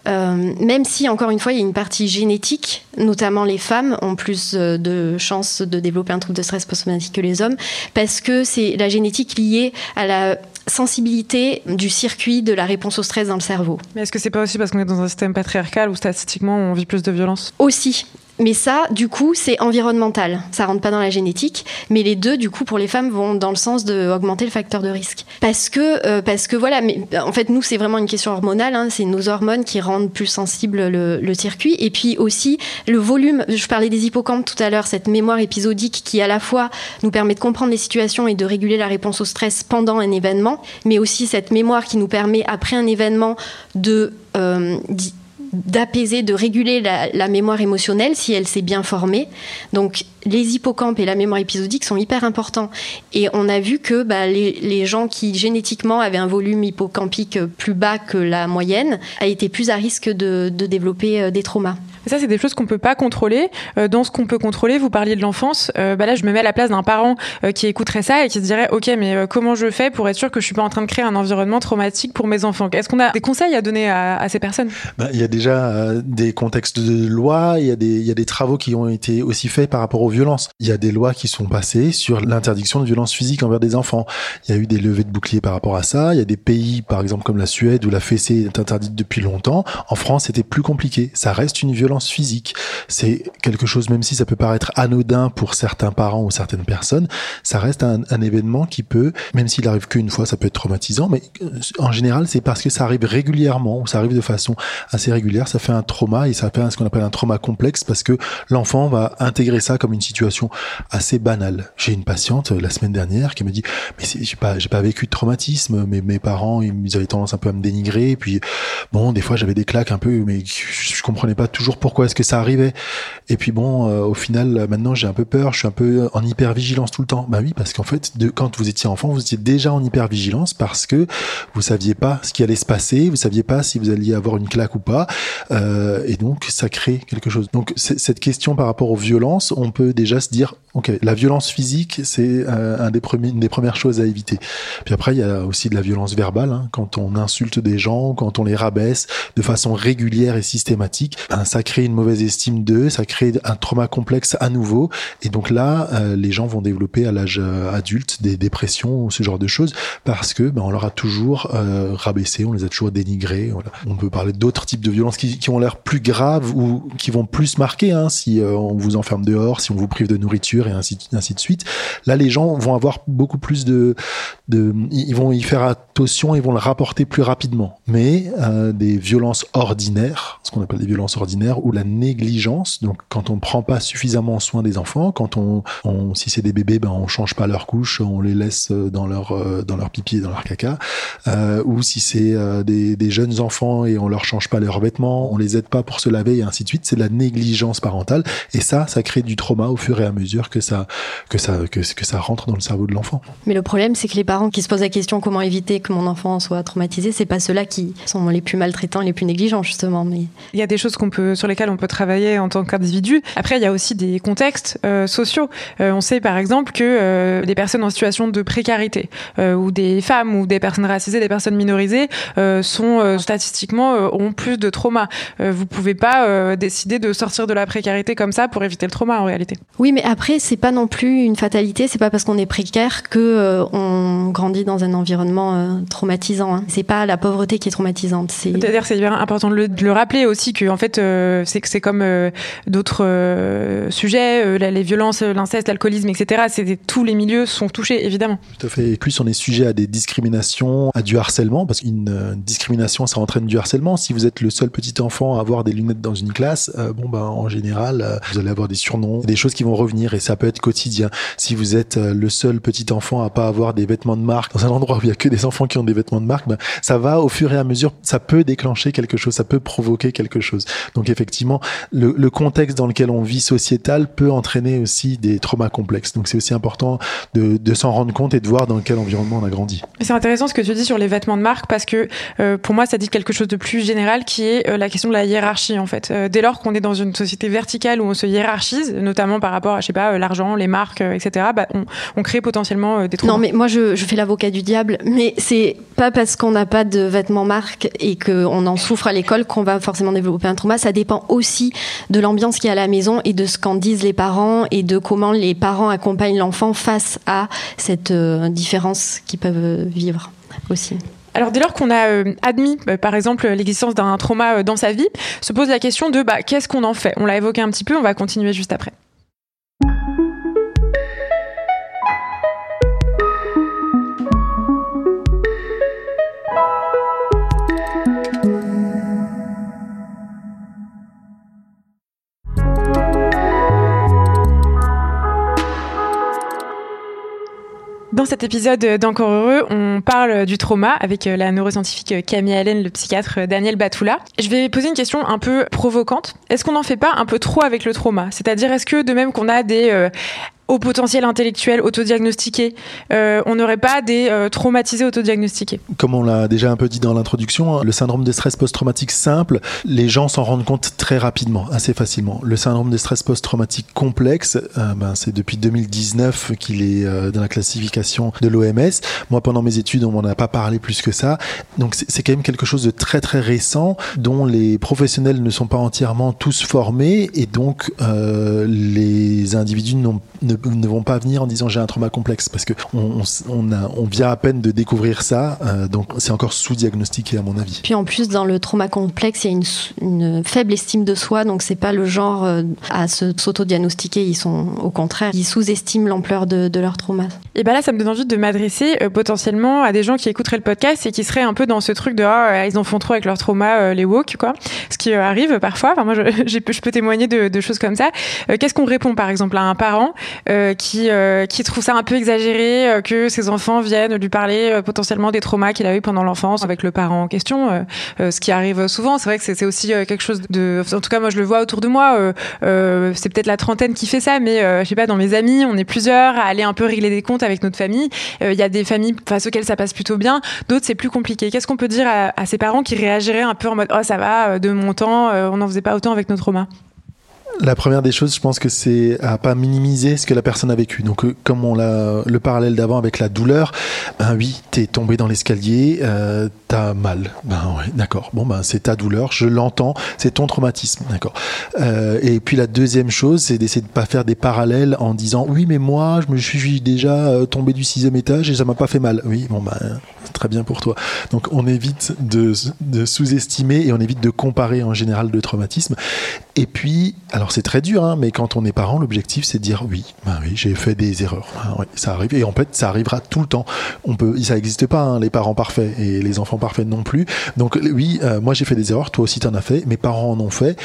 Euh, même si, encore une fois, il y a une partie génétique, notamment les femmes ont plus euh, de chances de développer un trouble de stress post-traumatique que les hommes, parce que c'est la génétique liée à la, sensibilité du circuit de la réponse au stress dans le cerveau. Mais est-ce que c'est pas aussi parce qu'on est dans un système patriarcal où statistiquement on vit plus de violence? Aussi, mais ça, du coup, c'est environnemental. Ça rentre pas dans la génétique. Mais les deux, du coup, pour les femmes, vont dans le sens d'augmenter le facteur de risque. Parce que, euh, parce que voilà, mais en fait, nous, c'est vraiment une question hormonale. Hein. c'est nos hormones qui rendent plus sensible le, le, circuit. Et puis aussi, le volume. Je parlais des hippocampes tout à l'heure, cette mémoire épisodique qui, à la fois, nous permet de comprendre les situations et de réguler la réponse au stress pendant un événement, mais aussi cette mémoire qui nous permet, après un événement, de euh, d'apaiser, de réguler la, mémoire émotionnelle si elle s'est bien formée. Donc les hippocampes et la mémoire épisodique sont hyper importants. Et on a vu que bah, les, gens qui génétiquement avaient un volume hippocampique plus bas que la moyenne été plus à risque de, développer euh, des traumas. Ça, c'est des choses qu'on peut pas contrôler. Euh, dans ce qu'on peut contrôler, vous parliez de l'enfance. Euh, bah là, je me mets à la place d'un parent qui écouterait ça et qui se dirait, ok, mais comment je fais pour être sûr que je suis pas en train de créer un environnement traumatique pour mes enfants? Est-ce qu'on a des conseils à donner à, ces personnes? Bah, Il y a déjà des contextes de loi, il y, a des, il y a des travaux qui ont été aussi faits par rapport au violences. Il y a des lois qui sont passées sur l'interdiction de violences physiques envers des enfants. Il y a eu des levées de boucliers par rapport à ça. Il y a des pays, par exemple comme la Suède, où la fessée est interdite depuis longtemps. En France, c'était plus compliqué. Ça reste une violence physique. C'est quelque chose, même si ça peut paraître anodin pour certains parents ou certaines personnes, ça reste un, événement qui peut, même s'il arrive qu'une fois, ça peut être traumatisant, mais euh, en général, c'est parce que ça arrive régulièrement, ou ça arrive de façon assez régulière, ça fait un trauma et ça fait ce qu'on appelle un trauma complexe parce que l'enfant va intégrer ça comme une situation assez banale. J'ai une patiente euh, la semaine dernière qui me dit mais j'ai pas pas vécu de traumatisme, mais mes parents ils avaient tendance un peu à me dénigrer, et puis bon des fois j'avais des claques un peu, mais je, comprenais pas toujours pourquoi est-ce que ça arrivait. Et puis bon euh, au final maintenant j'ai un peu peur, je suis un peu en hyper vigilance tout le temps. Bah oui parce qu'en fait quand vous étiez enfant vous étiez déjà en hyper vigilance parce que vous saviez pas ce qui allait se passer, vous saviez pas si vous alliez avoir une claque ou pas, euh, et donc ça crée quelque chose. Donc cette question par rapport aux violences, on peut déjà se dire, ok, la violence physique, c'est euh, une des premières choses à éviter. Puis après, il y a aussi de la violence verbale, hein, quand on insulte des gens, quand on les rabaisse de façon régulière et systématique, ben, ça crée une mauvaise estime d'eux, ça crée un trauma complexe à nouveau, et donc là, euh, les gens vont développer à l'âge euh, adulte des dépressions ou ce genre de choses parce que ben, on leur a toujours rabaissé, on les a toujours dénigrés. On peut parler d'autres types de violences qui, ont l'air plus graves ou qui vont plus marquer hein, si on vous enferme dehors, si on vous prive de nourriture et ainsi, de suite. Là, les gens vont avoir beaucoup plus de, de ils vont y faire attention, ils vont le rapporter plus rapidement. Mais euh, des violences ordinaires, ce qu'on appelle des violences ordinaires, ou la négligence, donc quand on ne prend pas suffisamment soin des enfants, quand on, on si c'est des bébés, ben on change pas leur couche, on les laisse dans leur euh, dans leur pipi et dans leur caca, euh, ou si c'est euh, des, des jeunes enfants et on leur change pas leurs vêtements, on les aide pas pour se laver et ainsi de suite, c'est la négligence parentale. Et ça, ça crée du trauma au fur et à mesure que ça, que ça, que, que ça rentre dans le cerveau de l'enfant. Mais le problème, c'est que les parents qui se posent la question comment éviter que mon enfant soit traumatisé, c'est pas ceux-là qui sont les plus maltraitants, les plus négligents justement. Mais il y a des choses qu'on peut, sur lesquelles on peut travailler en tant qu'individu. Après, il y a aussi des contextes euh, sociaux. Euh, on sait par exemple que euh, des personnes en situation de précarité, ou des femmes, ou des personnes racisées, des personnes minorisées, sont statistiquement ont plus de trauma. vous pouvez pas décider de sortir de la précarité comme ça pour éviter le trauma en réalité. Oui, mais après, c'est pas non plus une fatalité. C'est pas parce qu'on est précaire que on grandit dans un environnement traumatisant. Hein. C'est pas la pauvreté qui est traumatisante. C'est-à-dire, c'est important de le, rappeler aussi que en fait, c'est c'est comme d'autres sujets, les violences, l'inceste, l'alcoolisme, etc. C'est tous les milieux sont touchés, évidemment. Tout à fait. Et plus on est sujet à des discriminations, à du harcèlement, parce qu'une discrimination, ça entraîne du harcèlement. Si vous êtes le seul petit enfant à avoir des lunettes dans une classe, bon ben en général, vous allez avoir des surnoms, des choses qui vont revenir et ça peut être quotidien. Si vous êtes euh, le seul petit enfant à pas avoir des vêtements de marque dans un endroit où il y a que des enfants qui ont des vêtements de marque, ben, ça va au fur et à mesure, ça peut déclencher quelque chose, ça peut provoquer quelque chose. Donc effectivement, le, le contexte dans lequel on vit sociétal peut entraîner aussi des traumas complexes. Donc c'est aussi important de, de s'en rendre compte et de voir dans quel environnement on a grandi. C'est intéressant ce que tu dis sur les vêtements de marque parce que euh, pour moi ça dit quelque chose de plus général qui est euh, la question de la hiérarchie en fait. dès lors qu'on est dans une société verticale où on se hiérarchise, notamment par rapport à je sais pas l'argent, les marques, euh, etc., bah, on, crée potentiellement euh, des trous. Non, mais moi, je, fais l'avocat du diable, mais c'est pas parce qu'on n'a pas de vêtements marques et qu'on en souffre à l'école qu'on va forcément développer un trauma. Ça dépend aussi de l'ambiance qu'il y a à la maison et de ce qu'en disent les parents et de comment les parents accompagnent l'enfant face à cette euh, différence qu'ils peuvent vivre. aussi. Alors dès lors qu'on a euh, admis, euh, par exemple, l'existence d'un trauma euh, dans sa vie, se pose la question de bah, qu'est-ce qu'on en fait? On l'a évoqué un petit peu, on va continuer juste après. Dans cet épisode d'Encore Heureux, on parle du trauma avec euh, la neuroscientifique Camille Allen, le psychiatre Daniel Batoula. Je vais poser une question un peu provocante. Est-ce qu'on n'en fait pas un peu trop avec le trauma? C'est-à-dire, est-ce que de même qu'on a des euh, au potentiel intellectuel autodiagnostiqué, euh, on n'aurait pas des euh, traumatisés autodiagnostiqués Comme on l'a déjà un peu dit dans l'introduction, hein, le syndrome de stress post-traumatique simple, les gens s'en rendent compte très rapidement, assez facilement. Le syndrome de stress post-traumatique complexe, euh, ben, c'est depuis 2019 qu'il est dans la classification de l'OMS. Moi, pendant mes études, on m'en a pas parlé plus que ça. Donc, c'est quand même quelque chose de très très récent dont les professionnels ne sont pas entièrement tous formés et donc les individus ne, ne, vont pas venir en disant j'ai un trauma complexe parce que on, on, a, on vient à peine de découvrir ça, euh, donc c'est encore sous-diagnostiqué à mon avis. Puis en plus dans le trauma complexe, il y a une, une faible estime de soi, donc c'est pas le genre euh, à s'auto-diagnostiquer, ils sont au contraire, ils sous-estiment l'ampleur de, de, leur trauma. Et ben là, ça me donne envie de m'adresser euh, potentiellement à des gens qui écouteraient le podcast et qui seraient un peu dans ce truc de ah, ils en font trop avec leur trauma, les woke quoi, ce qui arrive parfois. Enfin moi, je, je peux témoigner de, de choses comme ça. Qu'est-ce qu'on répond par exemple à un parent euh, qui, euh, qui trouve ça un peu exagéré euh, que ses enfants viennent lui parler euh, potentiellement des traumas qu'il a eu pendant l'enfance avec le parent en question, ce qui arrive souvent. C'est vrai que c'est aussi quelque chose de, en tout cas moi je le vois autour de moi. c'est peut-être la trentaine qui fait ça, mais je sais pas dans mes amis, on est plusieurs à aller un peu régler des comptes avec notre famille. Il y a des familles face auxquelles ça passe plutôt bien, d'autres c'est plus compliqué. Qu'est-ce qu'on peut dire à, à, ces parents qui réagiraient un peu en mode oh ça va de mon temps, on n'en faisait pas autant avec nos traumas? La première des choses, je pense que c'est à pas minimiser ce que la personne a vécu. Donc, euh, comme on l'a le parallèle d'avant avec la douleur, ben oui, t'es tombé dans l'escalier, euh, t'as mal. Ben ouais, d'accord. Bon ben c'est ta douleur, je l'entends, c'est ton traumatisme, d'accord. Euh, et puis la deuxième chose, c'est d'essayer de pas faire des parallèles en disant oui, mais moi, je me suis déjà euh, tombé du sixième étage et ça m'a pas fait mal. Oui, bon ben très bien pour toi. Donc on évite de, sous-estimer et on évite de comparer en général le traumatisme. Et puis, alors c'est très dur, hein, mais quand on est parent, l'objectif c'est de dire oui, ben oui, j'ai fait des erreurs. Ben oui, ça arrive. Et en fait, ça arrivera tout le temps. On peut, ça n'existe pas, hein, les parents parfaits et les enfants parfaits non plus. Donc oui, euh, moi j'ai fait des erreurs, toi aussi t'en as fait, mes parents en ont fait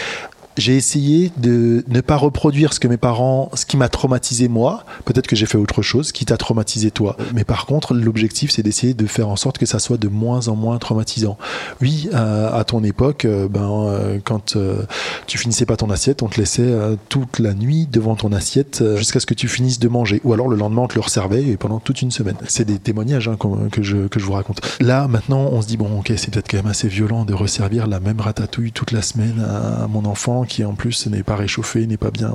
j'ai essayé de ne pas reproduire ce que mes parents, ce qui m'a traumatisé moi. Peut-être que j'ai fait autre chose qui t'a traumatisé toi. Mais par contre, l'objectif, c'est d'essayer de faire en sorte que ça soit de moins en moins traumatisant. Oui, euh, à ton époque, euh, ben, euh, quand tu finissais pas ton assiette, on te laissait toute la nuit devant ton assiette jusqu'à ce que tu finisses de manger. Ou alors le lendemain, on te le resservait et pendant toute une semaine. C'est des témoignages hein, que, je, que je vous raconte. Là, maintenant, on se dit, bon, ok, c'est peut-être quand même assez violent de resservir la même ratatouille toute la semaine à mon enfant qui en plus n'est pas réchauffé, n'est pas bien.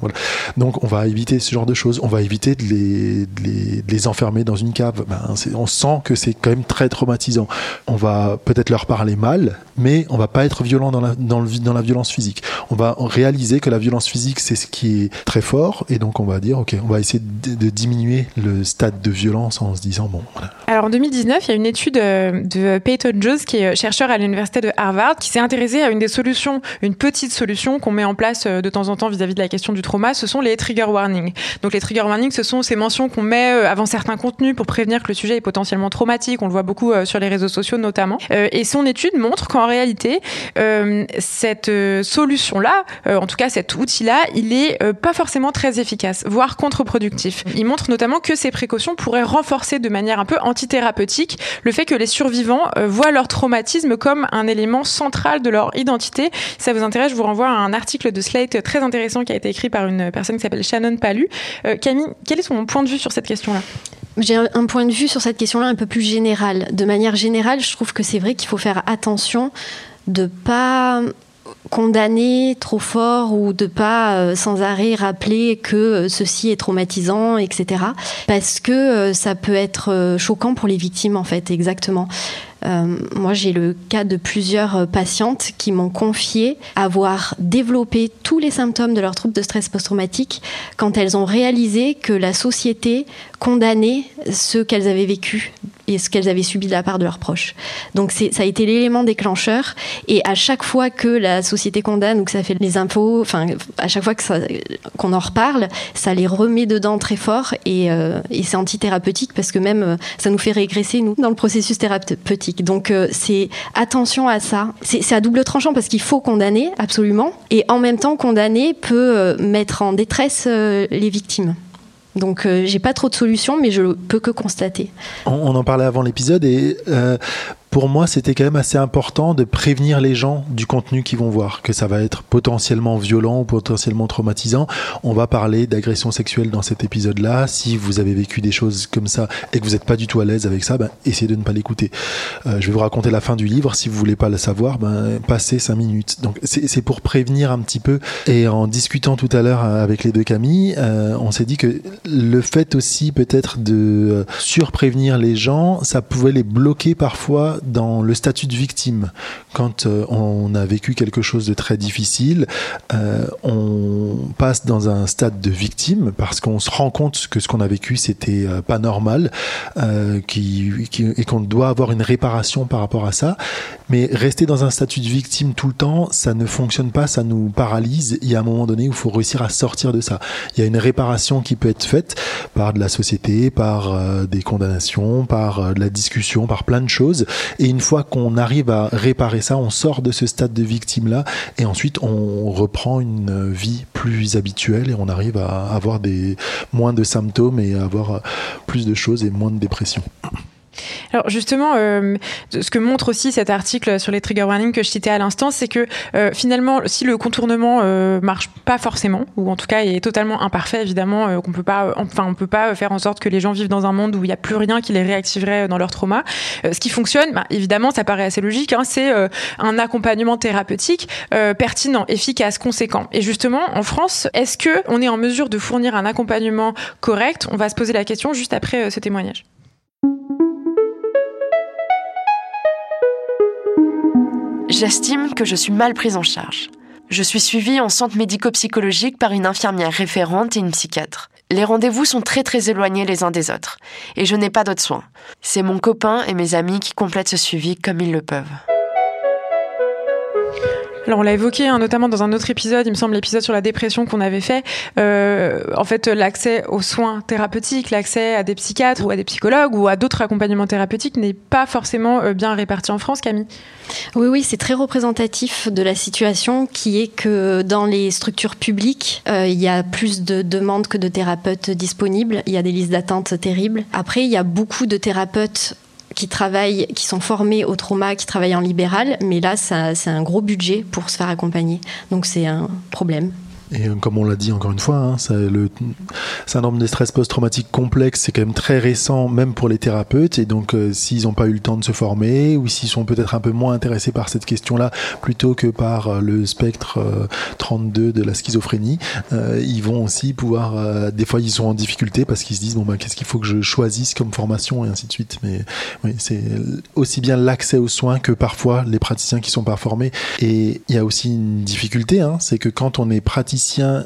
Donc on va éviter ce genre de choses. On va éviter de les, de les, enfermer dans une cave. Ben, on sent que c'est quand même très traumatisant. On va peut-être leur parler mal, mais on va pas être violent dans la, dans, le, dans la violence physique. On va réaliser que la violence physique, c'est ce qui est très fort, et donc on va dire, ok, on va essayer de, diminuer le stade de violence en se disant, bon, voilà. Alors en 2019, il y a une étude euh, de Peyton Jones, qui est chercheur à l'université de Harvard, qui s'est intéressé à une des solutions, une petite solution qu'on met en place euh, de temps en temps vis-à-vis -vis de la question du trauma, ce sont les trigger warnings. Donc les trigger warnings, ce sont ces mentions qu'on met euh, avant certains contenus pour prévenir que le sujet est potentiellement traumatique. On le voit beaucoup sur les réseaux sociaux notamment. Et son étude montre qu'en réalité, cette solution-là, en tout cas cet outil-là, il est pas forcément très efficace, voire contre-productif. Il montre notamment que ces précautions pourraient renforcer de manière un peu antithérapeutique le fait que les survivants voient leur traumatisme comme un élément central de leur identité. Si ça vous intéresse, je vous renvoie à un article de Slate très intéressant qui a été écrit par une personne qui s'appelle Shannon Palu. Euh, Camille, quel est son point de vue sur cette question-là? J'ai un point de vue sur cette question-là un peu plus général. De manière générale, je trouve que c'est vrai qu'il faut faire attention de pas condamner trop fort ou de pas euh, sans arrêt rappeler que euh, ceci est traumatisant, etc. Parce que ça peut être choquant pour les victimes, en fait, exactement. Moi, j'ai le cas de plusieurs patientes qui m'ont confié avoir développé tous les symptômes de leur trouble de stress post-traumatique quand elles ont réalisé que la société condamnait ce qu'elles avaient vécu et ce qu'elles avaient subi de la part de leurs proches. Donc ça a été l'élément déclencheur. Et à chaque fois que la société condamne ou que ça fait les infos, enfin à chaque fois qu'on en reparle, ça les remet dedans très fort et, euh, c'est antithérapeutique parce que même euh, ça nous fait régresser nous dans le processus thérapeutique. Donc euh, c'est attention à ça. C'est à double tranchant parce qu'il faut condamner absolument et en même temps condamner peut mettre en détresse les victimes. Donc euh, j'ai pas trop de solutions, mais je peux que constater. On, en parlait avant l'épisode et euh, pour moi, c'était quand même assez important de prévenir les gens du contenu qu'ils vont voir, que ça va être potentiellement violent ou potentiellement traumatisant. On va parler d'agression sexuelle dans cet épisode-là. Si vous avez vécu des choses comme ça et que vous n'êtes pas du tout à l'aise avec ça, ben, essayez de ne pas l'écouter. Euh, je vais vous raconter la fin du livre. Si vous voulez pas le savoir, ben, passez cinq minutes. Donc, c'est pour prévenir un petit peu. Et en discutant tout à l'heure avec les deux Camille, euh, on s'est dit que le fait aussi peut-être de euh, surprévenir les gens, ça pouvait les bloquer parfois dans le statut de victime. Quand euh, on a vécu quelque chose de très difficile, euh, on passe dans un stade de victime parce qu'on se rend compte que ce qu'on a vécu c'était euh, pas normal, et qu'on doit avoir une réparation par rapport à ça. Mais rester dans un statut de victime tout le temps, ça ne fonctionne pas, ça nous paralyse. Il y a un moment donné où il faut réussir à sortir de ça. Il y a une réparation qui peut être faite par de la société, par des condamnations, par de la discussion, par plein de choses. Et une fois qu'on arrive à réparer ça, on sort de ce stade de victime-là et ensuite on reprend une vie plus habituelle et on arrive à avoir des, moins de symptômes et à avoir plus de choses et moins de dépression. Alors justement, euh, ce que montre aussi cet article sur les trigger warnings que je citais à l'instant, c'est que euh, finalement, si le contournement euh, marche pas forcément, ou en tout cas est totalement imparfait, évidemment, qu'on peut pas, enfin, on peut pas faire en sorte que les gens vivent dans un monde où il n'y a plus rien qui les réactiverait dans leur trauma. ce qui fonctionne, bah, évidemment, ça paraît assez logique, hein, c'est un accompagnement thérapeutique pertinent, efficace, conséquent. Et justement, en France, est-ce que on est en mesure de fournir un accompagnement correct? On va se poser la question juste après ce témoignage. J'estime que je suis mal prise en charge. Je suis suivie en centre médico-psychologique par une infirmière référente et une psychiatre. Les rendez-vous sont très très éloignés les uns des autres, et je n'ai pas d'autres soins. C'est mon copain et mes amis qui complètent ce suivi comme ils le peuvent. Alors on l'a évoqué hein, notamment dans un autre épisode, il me semble l'épisode sur la dépression qu'on avait fait. Euh, en fait, l'accès aux soins thérapeutiques, l'accès à des psychiatres ou à des psychologues ou à d'autres accompagnements thérapeutiques n'est pas forcément euh, bien réparti en France, Camille. Oui, oui, c'est très représentatif de la situation qui est que dans les structures publiques, euh, il y a plus de demandes que de thérapeutes disponibles. Il y a des listes d'attente terribles. Après, il y a beaucoup de thérapeutes qui travaillent, qui sont formés au trauma, qui travaillent en libéral, mais là, c'est un gros budget pour se faire accompagner. Donc c'est un problème. Et euh, comme on l'a dit encore une fois, hein, le syndrome de stress post-traumatique complexe, c'est quand même très récent, même pour les thérapeutes. Et donc, euh, s'ils n'ont pas eu le temps de se former, ou s'ils sont peut-être un peu moins intéressés par cette question-là, plutôt que par euh, le spectre 32 de la schizophrénie, ils vont aussi pouvoir. des fois, ils sont en difficulté parce qu'ils se disent bon ben, qu'est-ce qu'il faut que je choisisse comme formation et ainsi de suite. Mais oui, c'est aussi bien l'accès aux soins que parfois les praticiens qui sont pas formés. Et il y a aussi une difficulté, hein, c'est que quand on est praticien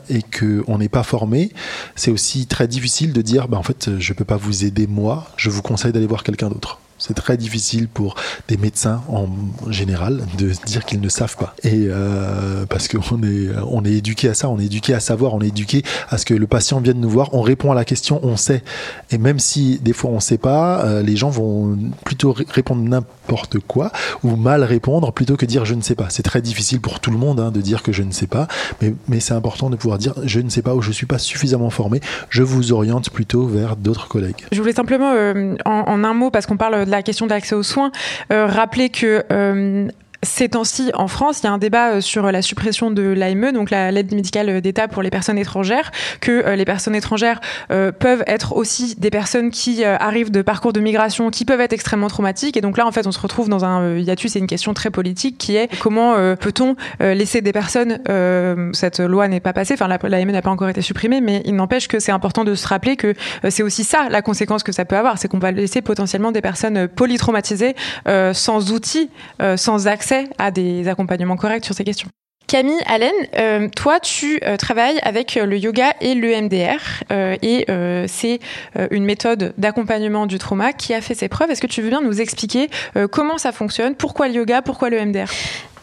et qu'on n'est pas formé, c'est aussi très difficile de dire bah, en fait, je ne peux pas vous aider moi, je vous conseille d'aller voir quelqu'un d'autre. C'est très difficile pour des médecins en général de dire qu'ils ne savent pas. Et euh, parce qu'on est, on est éduqué à ça, on est éduqué à savoir, on est éduqué à ce que le patient vienne nous voir, on répond à la question, on sait. Et même si des fois on ne sait pas, euh, les gens vont plutôt répondre n'importe quoi ou mal répondre plutôt que dire je ne sais pas. C'est très difficile pour tout le monde hein, de dire que je ne sais pas, mais, mais c'est important de pouvoir dire je ne sais pas ou je ne suis pas suffisamment formé, je vous oriente plutôt vers d'autres collègues. Je voulais simplement, euh, en, un mot, parce qu'on parle de la question de l'accès aux soins, euh, rappeler que euh, Ces temps-ci, en France, il y a un débat sur la suppression de l'AME, donc l'aide médicale d'État pour les personnes étrangères, que les personnes étrangères peuvent être aussi des personnes qui arrivent de parcours de migration qui peuvent être extrêmement traumatiques. Et donc là, en fait, on se retrouve dans un hiatus, c'est une question très politique qui est comment peut-on laisser des personnes, cette loi n'est pas passée, enfin l'AME n'a pas encore été supprimée, mais il n'empêche que c'est important de se rappeler que c'est aussi ça la conséquence que ça peut avoir, c'est qu'on va laisser potentiellement des personnes polytraumatisées sans outils, sans accès à des accompagnements corrects sur ces questions. Camille Allen, euh, toi, tu euh, travailles avec le yoga et le MDR, euh, et c'est une méthode d'accompagnement du trauma qui a fait ses preuves. Est-ce que tu veux bien nous expliquer comment ça fonctionne? Pourquoi le yoga? Pourquoi le MDR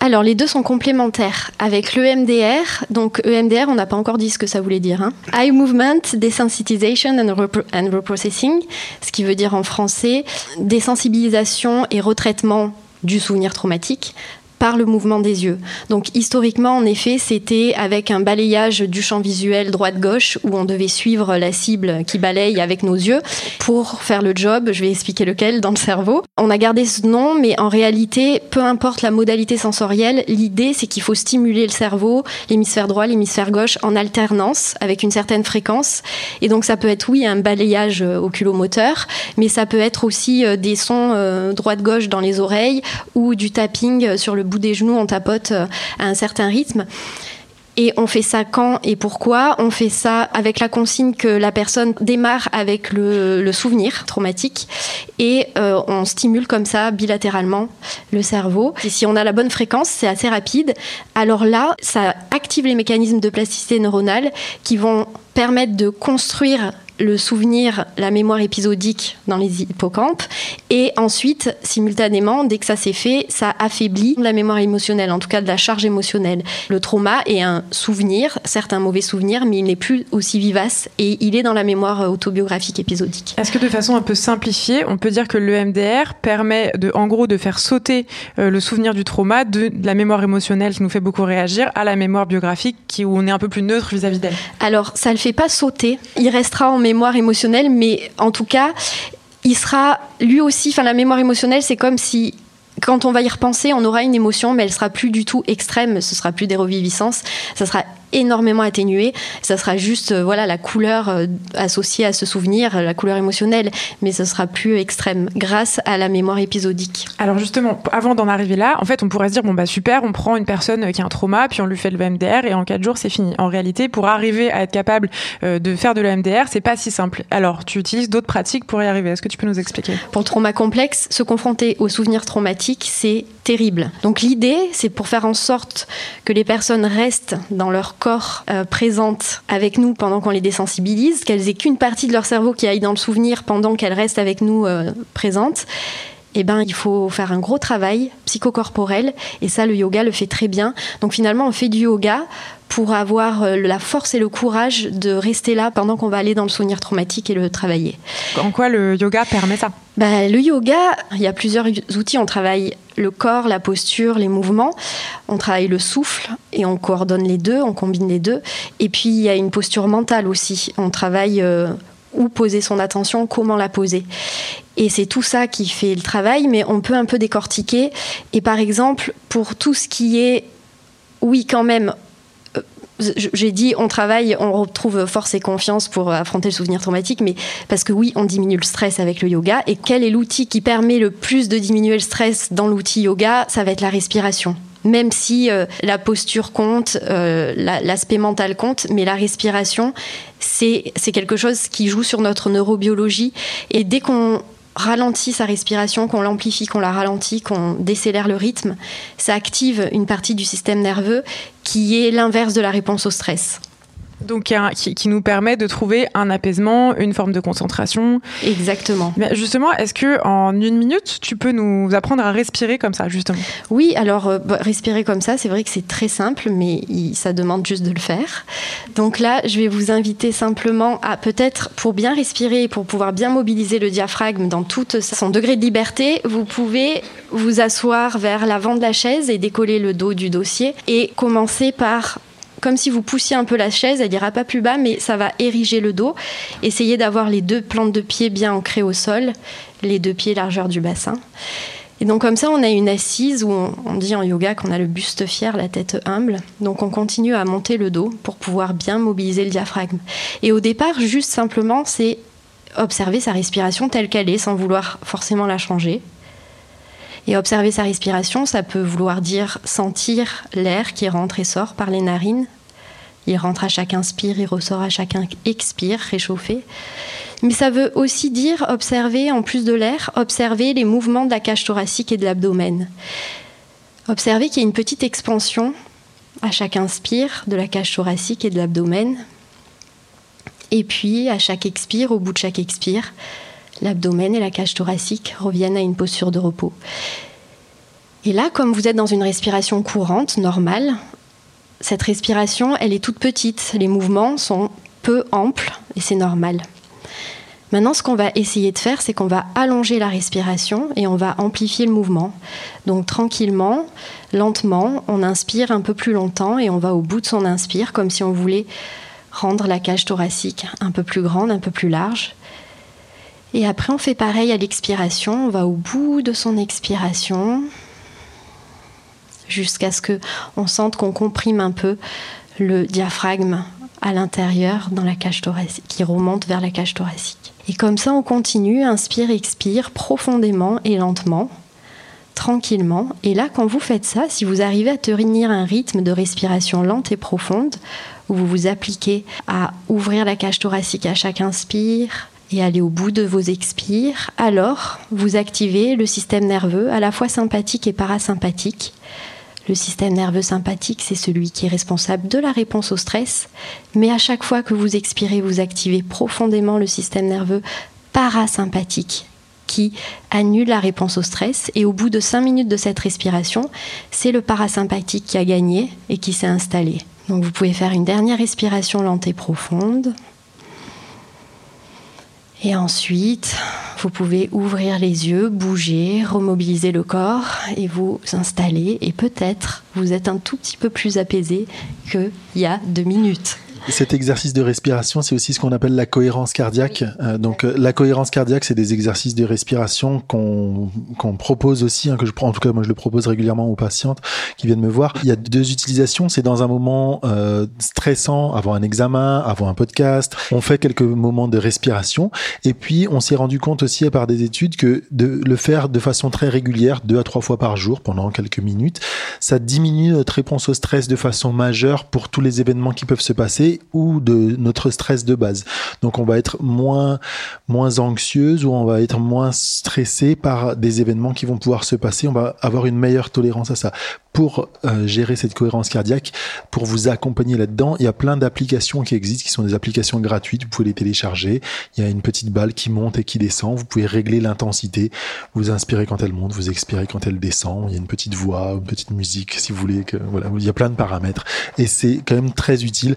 alors, les deux sont complémentaires. Avec l'EMDR, donc EMDR, on n'a pas encore dit ce que ça voulait dire. Hein. Eye Movement Desensitization and, and Reprocessing, ce qui veut dire en français désensibilisation et retraitement du souvenir traumatique par le mouvement des yeux. Donc historiquement, en effet, c'était avec un balayage du champ visuel droite-gauche où on devait suivre la cible qui balaye avec nos yeux pour faire le job, je vais expliquer lequel, dans le cerveau. On a gardé ce nom, mais en réalité, peu importe la modalité sensorielle, l'idée c'est qu'il faut stimuler le cerveau, l'hémisphère droit, l'hémisphère gauche en alternance avec une certaine fréquence. Et donc ça peut être, oui, un balayage oculomoteur, mais ça peut être aussi euh, des sons euh, droite-gauche dans les oreilles ou du tapping sur le bout des genoux, on tapote euh, à un certain rythme. Et on fait ça quand et pourquoi? On fait ça avec la consigne que la personne démarre avec le, souvenir traumatique et euh, on stimule comme ça bilatéralement le cerveau. Et si on a la bonne fréquence, c'est assez rapide. Alors là, ça active les mécanismes de plasticité neuronale qui vont permettre de construire le souvenir, la mémoire épisodique dans les hippocampes. Et ensuite, simultanément, dès que ça s'est fait, ça affaiblit la mémoire émotionnelle, en tout cas de la charge émotionnelle. Le trauma est un souvenir, certes un mauvais souvenir, mais il n'est plus aussi vivace et il est dans la mémoire autobiographique épisodique. Est-ce que de façon un peu simplifiée, on peut dire que le MDR permet de, en gros de faire sauter euh, le souvenir du trauma de, la mémoire émotionnelle qui nous fait beaucoup réagir à la mémoire biographique qui, où on est un peu plus neutre vis-à-vis d'elle? Alors, ça ne le fait pas sauter. Il restera en mémoire mémoire émotionnelle, mais en tout cas, il sera lui aussi, enfin la mémoire émotionnelle, c'est comme si quand on va y repenser, on aura une émotion, mais elle sera plus du tout extrême, ce sera plus des reviviscences, ça sera énormément atténué. Ça sera juste euh, voilà la couleur euh, associée à ce souvenir, la couleur émotionnelle, mais ce sera plus extrême grâce à la mémoire épisodique. Alors justement, avant d'en arriver là, en fait, on pourrait se dire bon bah super, on prend une personne qui a un trauma, puis on lui fait le MDR et en quatre jours c'est fini. En réalité, pour arriver à être capable euh, de faire de l'EMDR, c'est pas si simple. Alors, tu utilises d'autres pratiques pour y arriver. Est-ce que tu peux nous expliquer? Pour le trauma complexe, se confronter aux souvenirs traumatiques, c'est Donc l'idée, c'est pour faire en sorte que les personnes restent dans leur corps euh, présentes avec nous pendant qu'on les désensibilise, qu'elles aient qu'une partie de leur cerveau qui aille dans le souvenir pendant qu'elles restent avec nous euh, présentes. Eh ben, il faut faire un gros travail psychocorporel et ça, le yoga le fait très bien. Donc finalement, on fait du yoga pour avoir euh, la force et le courage de rester là pendant qu'on va aller dans le souvenir traumatique et le travailler. En quoi le yoga permet ça? Bah, Le yoga, il y a plusieurs outils. On travaille le corps, la posture, les mouvements. On travaille le souffle et on coordonne les deux, on combine les deux. Et puis il y a une posture mentale aussi. On travaille euh, où poser son attention, comment la poser. Et c'est tout ça qui fait le travail, mais on peut un peu décortiquer. Et par exemple, pour tout ce qui est, oui quand même, j'ai dit on travaille, on retrouve force et confiance pour affronter le souvenir traumatique, mais parce que oui, on diminue le stress avec le yoga. Et quel est l'outil qui permet le plus de diminuer le stress dans l'outil yoga? Ça va être la respiration même si euh, la posture compte, euh, l'aspect mental compte, mais la respiration, c'est quelque chose qui joue sur notre neurobiologie. Et dès qu'on ralentit sa respiration, qu'on l'amplifie, qu'on la ralentit, qu'on décélère le rythme, ça active une partie du système nerveux qui est l'inverse de la réponse au stress. Donc, qui, qui, nous permet de trouver un apaisement, une forme de concentration. Exactement. Mais justement, est-ce que en une minute, tu peux nous apprendre à respirer comme ça, justement? Oui, alors euh, bah, respirer comme ça, c'est vrai que c'est très simple, mais ça demande juste de le faire. Donc là, je vais vous inviter simplement à peut-être, pour bien respirer et pour pouvoir bien mobiliser le diaphragme dans tout son degré de liberté, vous pouvez vous asseoir vers l'avant de la chaise et décoller le dos du dossier et commencer par comme si vous poussiez un peu la chaise, elle ira pas plus bas, mais ça va ériger le dos. Essayez d'avoir les deux plantes de pied bien ancrées au sol, les deux pieds largeur du bassin. Et donc comme ça, on a une assise où on, dit en yoga qu'on a le buste fier, la tête humble. Donc on continue à monter le dos pour pouvoir bien mobiliser le diaphragme. Et au départ, juste simplement, c'est observer sa respiration telle qu'elle est, sans vouloir forcément la changer. Et observer sa respiration, ça peut vouloir dire sentir l'air qui rentre et sort par les narines. Il rentre à chaque inspire, il ressort à chaque expire, réchauffé. Mais ça veut aussi dire observer, en plus de l'air, observer les mouvements de la cage thoracique et de l'abdomen. Observer qu'il y a une petite expansion à chaque inspire de la cage thoracique et de l'abdomen. Et puis, à chaque expire, au bout de chaque expire, l'abdomen et la cage thoracique reviennent à une posture de repos. Et là, comme vous êtes dans une respiration courante, normale, cette respiration, elle est toute petite. Les mouvements sont peu amples et c'est normal. Maintenant, ce qu'on va essayer de faire, c'est qu'on va allonger la respiration et on va amplifier le mouvement. Donc tranquillement, lentement, on inspire un peu plus longtemps et on va au bout de son inspire, comme si on voulait rendre la cage thoracique un peu plus grande, un peu plus large. Et après, on fait pareil à l'expiration, on va au bout de son expiration jusqu'à ce que on sente qu'on comprime un peu le diaphragme à l'intérieur dans la cage thoracique, qui remonte vers la cage thoracique. Et comme ça, on continue, inspire, expire profondément et lentement, tranquillement. Et là, quand vous faites ça, si vous arrivez à tenir un rythme de respiration lente et profonde, où vous vous appliquez à ouvrir la cage thoracique à chaque inspire, et aller au bout de vos expires, alors vous activez le système nerveux à la fois sympathique et parasympathique le système nerveux sympathique, c'est celui qui est responsable de la réponse au stress, mais à chaque fois que vous expirez, vous activez profondément le système nerveux parasympathique qui annule la réponse au stress. Et au bout de 5 minutes de cette respiration, c'est le parasympathique qui a gagné et qui s'est installé. Donc vous pouvez faire une dernière respiration lente et profonde. Et ensuite, vous pouvez ouvrir les yeux, bouger, remobiliser le corps et vous installer. Et peut-être vous êtes un tout petit peu plus apaisé qu'il y a deux minutes. Cet exercice de respiration, c'est aussi ce qu'on appelle la cohérence cardiaque. Euh, donc euh, la cohérence cardiaque, c'est des exercices de respiration qu'on qu'on propose aussi, hein, que je prends en tout cas moi je le propose régulièrement aux patientes qui viennent me voir. Il y a deux utilisations. C'est dans un moment euh, stressant, avant un examen, avant un podcast. On fait quelques moments de respiration et puis on s'est rendu compte aussi par des études que de le faire de façon très régulière, deux à trois fois par jour pendant quelques minutes, ça diminue notre réponse au stress de façon majeure pour tous les événements qui peuvent se passer ou de notre stress de base. Donc on va être moins moins anxieuse ou on va être moins stressé par des événements qui vont pouvoir se passer. On va avoir une meilleure tolérance à ça pour euh, gérer cette cohérence cardiaque, pour vous accompagner là-dedans, il y a plein d'applications qui existent, qui sont des applications gratuites. Vous pouvez les télécharger. Il y a une petite balle qui monte et qui descend. Vous pouvez régler l'intensité. Vous inspirez quand elle monte, vous expirez quand elle descend. Il y a une petite voix, une petite musique, si vous voulez. Voilà, il y a plein de paramètres. Et c'est quand même très utile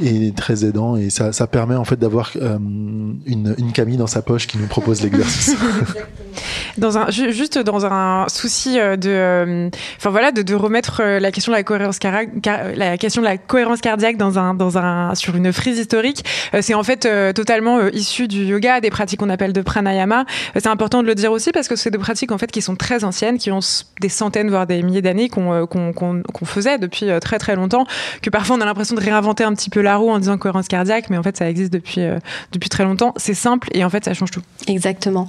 et très aidant. Et ça, ça permet en fait d'avoir euh, une, une Camille dans sa poche qui nous propose l'exercice. dans un, juste dans un souci euh, de, enfin voilà de, remettre euh, la question de la cohérence, la question de la cohérence cardiaque dans un, dans un, sur une frise historique. Euh, c'est en fait euh, totalement issu du yoga, des pratiques qu'on appelle de pranayama. c'est important de le dire aussi parce que c'est des pratiques en fait qui sont très anciennes, qui ont des centaines voire des milliers d'années qu'on qu'on faisait depuis très très longtemps. Que parfois on a l'impression de réinventer un petit peu la roue en disant cohérence cardiaque, mais en fait ça existe depuis depuis très longtemps. C'est simple et en fait ça change tout. Exactement.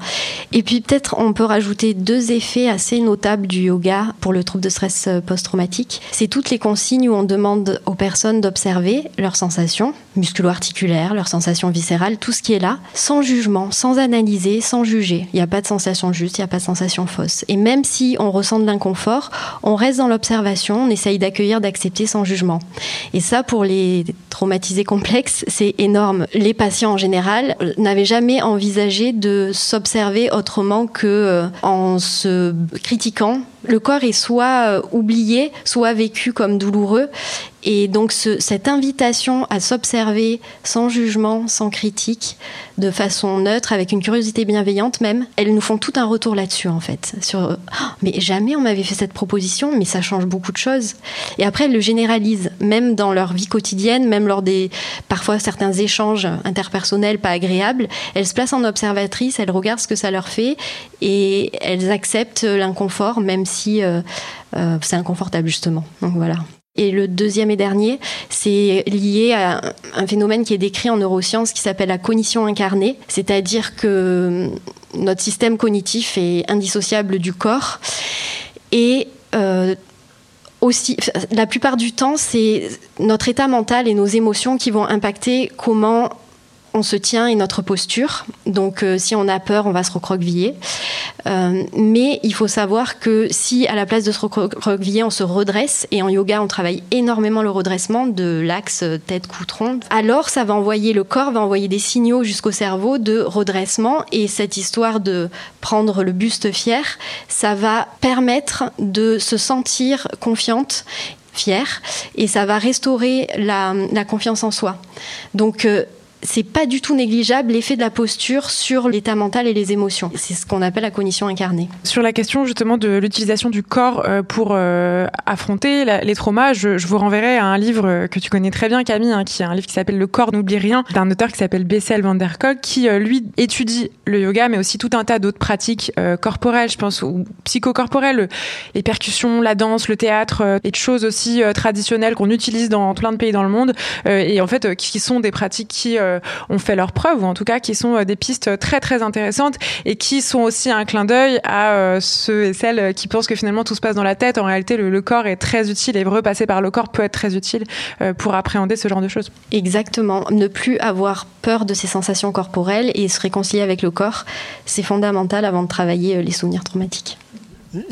Et puis peut-être on peut rajouter deux effets assez notables du yoga pour le trouble de stress euh, post-traumatique. C'est toutes les consignes où on demande aux personnes d'observer leurs sensations musculo-articulaires, leurs sensations viscérales, tout ce qui est là, sans jugement, sans analyser, sans juger. Il n'y a pas de sensation juste, il n'y a pas de sensation fausse. Et même si on ressent de l'inconfort, on reste dans l'observation, on essaye d'accueillir, d'accepter sans jugement. Et ça, pour les traumatisés complexes, c'est énorme. Les patients en général n'avaient jamais envisagé de s'observer autrement que euh, en se critiquant le corps est soit euh, oublié, soit vécu comme douloureux. Et donc cette invitation à s'observer sans jugement, sans critique, de façon neutre, avec une curiosité bienveillante même, elles nous font tout un retour là-dessus en fait. Sur oh, mais jamais on m'avait fait cette proposition, mais ça change beaucoup de choses. Et après elles le généralisent, même dans leur vie quotidienne, même lors des parfois certains échanges interpersonnels pas agréables. Elles se placent en observatrice, elles regardent ce que ça leur fait et elles acceptent l'inconfort, même si euh, euh, c'est inconfortable justement. Donc voilà. Et le deuxième et dernier, c'est lié à un phénomène qui est décrit en neurosciences qui s'appelle la cognition incarnée, c'est-à-dire que notre système cognitif est indissociable du corps. Et euh, aussi, la plupart du temps, c'est notre état mental et nos émotions qui vont impacter comment on se tient et notre posture. Donc, euh, si on a peur, on va se recroqueviller. Euh, mais il faut savoir que si, à la place de se recroqueviller, on se redresse, et en yoga, on travaille énormément le redressement de l'axe tête-cou-tronc, alors ça va envoyer, le corps va envoyer des signaux jusqu'au cerveau de redressement. Et cette histoire de prendre le buste fier, ça va permettre de se sentir confiante fière et ça va restaurer la, confiance en soi. Donc euh, c'est pas du tout négligeable l'effet de la posture sur l'état mental et les émotions. C'est ce qu'on appelle la cognition incarnée. Sur la question justement de l'utilisation du corps euh, pour euh, affronter les traumas, je, vous renverrai à un livre que tu connais très bien, Camille, hein, qui est un livre qui s'appelle Le corps n'oublie rien, d'un auteur qui s'appelle Bessel van der Kolk, qui euh, lui étudie le yoga, mais aussi tout un tas d'autres pratiques corporelles, je pense, ou psychocorporelles, les percussions, la danse, le théâtre, et de choses aussi traditionnelles qu'on utilise dans plein de pays dans le monde, et en fait qui sont des pratiques qui euh, ont fait leurs preuves, ou en tout cas qui sont euh, des pistes très très intéressantes et qui sont aussi un clin d'œil à euh, ceux et celles qui pensent que finalement tout se passe dans la tête. En réalité, le, corps est très utile et repasser par le corps peut être très utile pour appréhender ce genre de choses. Exactement. Ne plus avoir peur de ses sensations corporelles et se réconcilier avec le corps, c'est fondamental avant de travailler les souvenirs traumatiques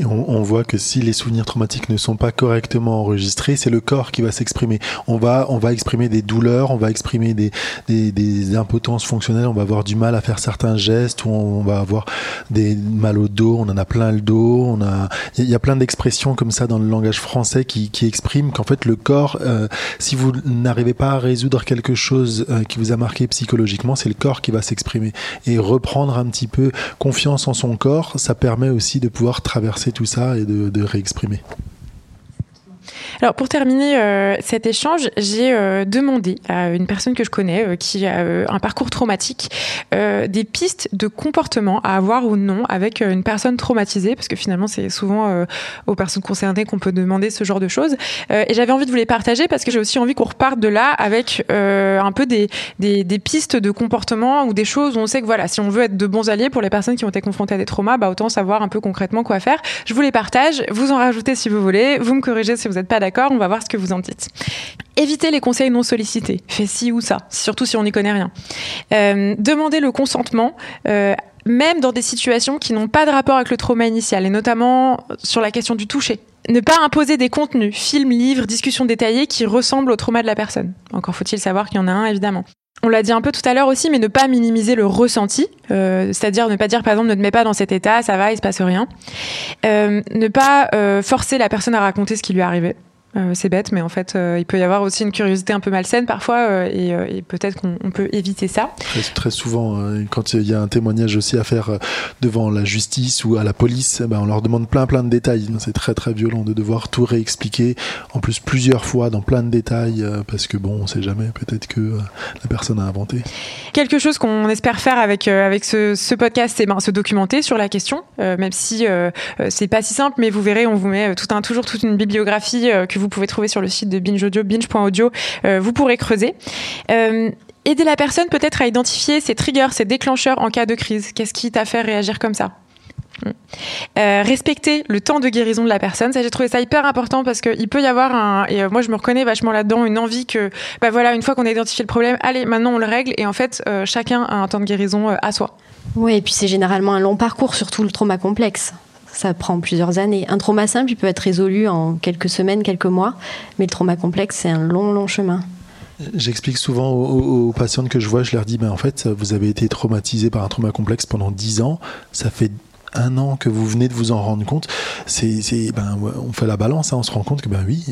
on, voit que si les souvenirs traumatiques ne sont pas correctement enregistrés, c'est le corps qui va s'exprimer. On va, on va exprimer des douleurs, on va exprimer des, des, impotences fonctionnelles, on va avoir du mal à faire certains gestes, ou on, va avoir des mal au dos, on en a plein le dos, on a, il y a plein d'expressions comme ça dans le langage français qui, qui expriment qu'en fait le corps, euh, si vous n'arrivez pas à résoudre quelque chose euh, qui vous a marqué psychologiquement, c'est le corps qui va s'exprimer et reprendre un petit peu confiance en son corps, ça permet aussi de pouvoir traverser tout ça et de, de réexprimer. Alors pour terminer euh, cet échange, j'ai euh, demandé à une personne que je connais euh, qui a un parcours traumatique des pistes de comportement à avoir ou non avec une personne traumatisée, parce que finalement c'est souvent aux personnes concernées qu'on peut demander ce genre de choses. et j'avais envie de vous les partager parce que j'ai aussi envie qu'on reparte de là avec un peu des, des, des, pistes de comportement ou des choses où on sait que voilà, si on veut être de bons alliés pour les personnes qui ont été confrontées à des traumas, bah autant savoir un peu concrètement quoi faire. Je vous les partage, vous en rajoutez si vous voulez, vous me corrigez si vous n'êtes pas d'accord On va voir ce que vous en dites. Évitez les conseils non sollicités. Fais ci ou ça, surtout si on n'y connaît rien. Euh, demandez le consentement. Euh, même dans des situations qui n'ont pas de rapport avec le trauma initial, et notamment sur la question du toucher. Ne pas imposer des contenus, films, livres, discussions détaillées qui ressemblent au trauma de la personne. Encore faut-il savoir qu'il y en a un, évidemment. On l'a dit un peu tout à l'heure aussi, mais ne pas minimiser le ressenti, euh, c'est-à-dire ne pas dire par exemple ne te mets pas dans cet état, ça va, il se passe rien. ne pas forcer la personne à raconter ce qui lui est arrivé. Euh, c'est bête, mais en fait, euh, il peut y avoir aussi une curiosité un peu malsaine parfois, euh, et, peut-être qu'on peut éviter ça. Très, souvent, hein, quand il y a un témoignage aussi à faire devant la justice ou à la police, eh ben, on leur demande plein plein de détails. C'est très très violent de devoir tout réexpliquer, en plus plusieurs fois dans plein de détails, parce que bon, on sait jamais, peut-être que la personne a inventé. Quelque chose qu'on espère faire avec, avec ce, podcast, c'est ben, se documenter sur la question, même si c'est pas si simple, mais vous verrez, on vous met tout un, toujours toute une bibliographie que vous pouvez trouver sur le site de Binge Audio, binge.audio. Euh, vous pourrez creuser. Euh, aider la personne peut-être à identifier ses triggers, ses déclencheurs en cas de crise. Qu'est-ce qui t'a fait réagir comme ça? Hmm. euh, respecter le temps de guérison de la personne, ça j'ai trouvé ça hyper important parce qu'il peut y avoir un et moi je me reconnais vachement là-dedans une envie que bah voilà une fois qu'on a identifié le problème, allez maintenant on le règle et en fait chacun a un temps de guérison à soi. Oui et puis c'est généralement un long parcours surtout le trauma complexe ça prend plusieurs années. Un trauma simple, il peut être résolu en quelques semaines, quelques mois, mais le trauma complexe, c'est un long, long chemin. J'explique souvent aux, patientes que je vois, je leur dis, ben en fait, vous avez été traumatisé par un trauma complexe pendant 10 ans, ça fait un an que vous venez de vous en rendre compte, ben, on fait la balance, hein, on se rend compte que ben oui,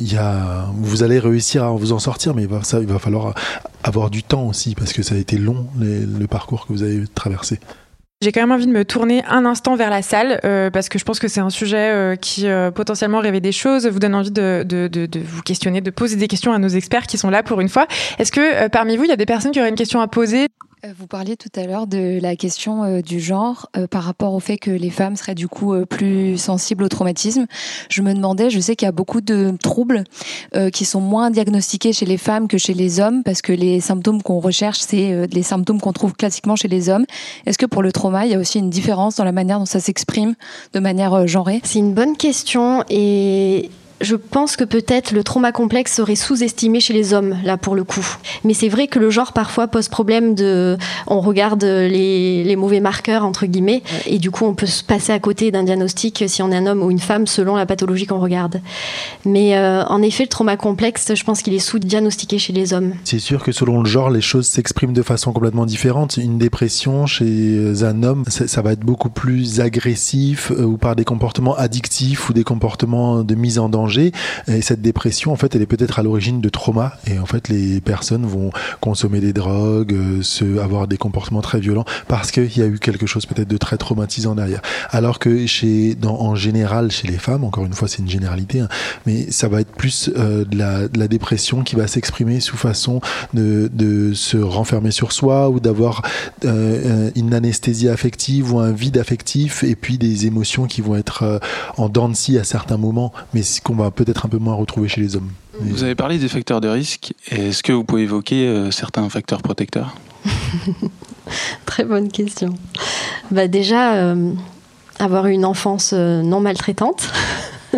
vous allez réussir à vous en sortir, mais il va falloir avoir du temps aussi parce que ça a été long le parcours que vous avez traversé. J'ai quand même envie de me tourner un instant vers la salle euh, parce que je pense que c'est un sujet euh, qui euh, potentiellement réveille des choses, vous donne envie de, vous questionner, de poser des questions à nos experts qui sont là pour une fois. Est-ce que parmi vous, il y a des personnes qui auraient une question à poser? Vous parliez tout à l'heure de la question euh, du genre euh, par rapport au fait que les femmes seraient du coup plus sensibles au traumatisme. Je me demandais, je sais qu'il y a beaucoup de troubles qui sont moins diagnostiqués chez les femmes que chez les hommes parce que les symptômes qu'on recherche, c'est les symptômes qu'on trouve classiquement chez les hommes. Est-ce que pour le trauma, il y a aussi une différence dans la manière dont ça s'exprime de manière genrée? C'est une bonne question et je pense que peut-être le trauma complexe serait sous-estimé chez les hommes, là pour le coup. Mais c'est vrai que le genre parfois pose problème de. On regarde les, les mauvais marqueurs, entre guillemets, et du coup on peut se passer à côté d'un diagnostic si on est un homme ou une femme selon la pathologie qu'on regarde. Mais euh, en effet, le trauma complexe, je pense qu'il est sous-diagnostiqué chez les hommes. C'est sûr que selon le genre, les choses s'expriment de façon complètement différente. Une dépression chez un homme, ça, ça va être beaucoup plus agressif euh, ou par des comportements addictifs ou des comportements de mise en danger et cette dépression, en fait, elle est peut-être à l'origine de trauma. Et en fait, les personnes vont consommer des drogues, euh, avoir des comportements très violents parce qu'il y a eu quelque chose peut-être de très traumatisant derrière. Alors que chez, dans, en général, chez les femmes, encore une fois, c'est une généralité, hein, mais ça va être plus euh, de, la, dépression qui va s'exprimer sous façon de, se renfermer sur soi ou d'avoir euh, une anesthésie affective ou un vide affectif et puis des émotions qui vont être en dents de scie à certains moments, mais qu'on va peut-être un peu moins retrouver chez les hommes. Vous avez parlé des facteurs de risque. Est-ce que vous pouvez évoquer euh, certains facteurs protecteurs? Très bonne question. Bah déjà, euh, avoir eu une enfance euh, non maltraitante,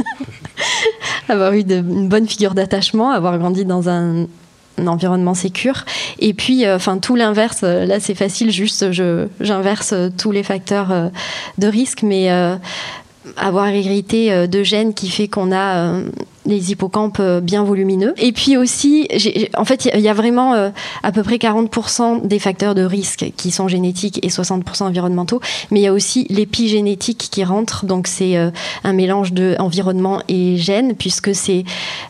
avoir eu de, une bonne figure d'attachement, avoir grandi dans un, un environnement sécure. Et puis, enfin, tout l'inverse. Là, c'est facile, juste, j'inverse tous les facteurs de risque, mais avoir hérité de gènes qui fait qu'on a les hippocampes euh, bien volumineux. Et puis aussi, en fait, il y, a vraiment euh, à peu près 40% des facteurs de risque qui sont génétiques et 60% environnementaux, mais il y a aussi l'épigénétique qui rentre, donc c'est euh, un mélange de environnement et gènes, puisque c'est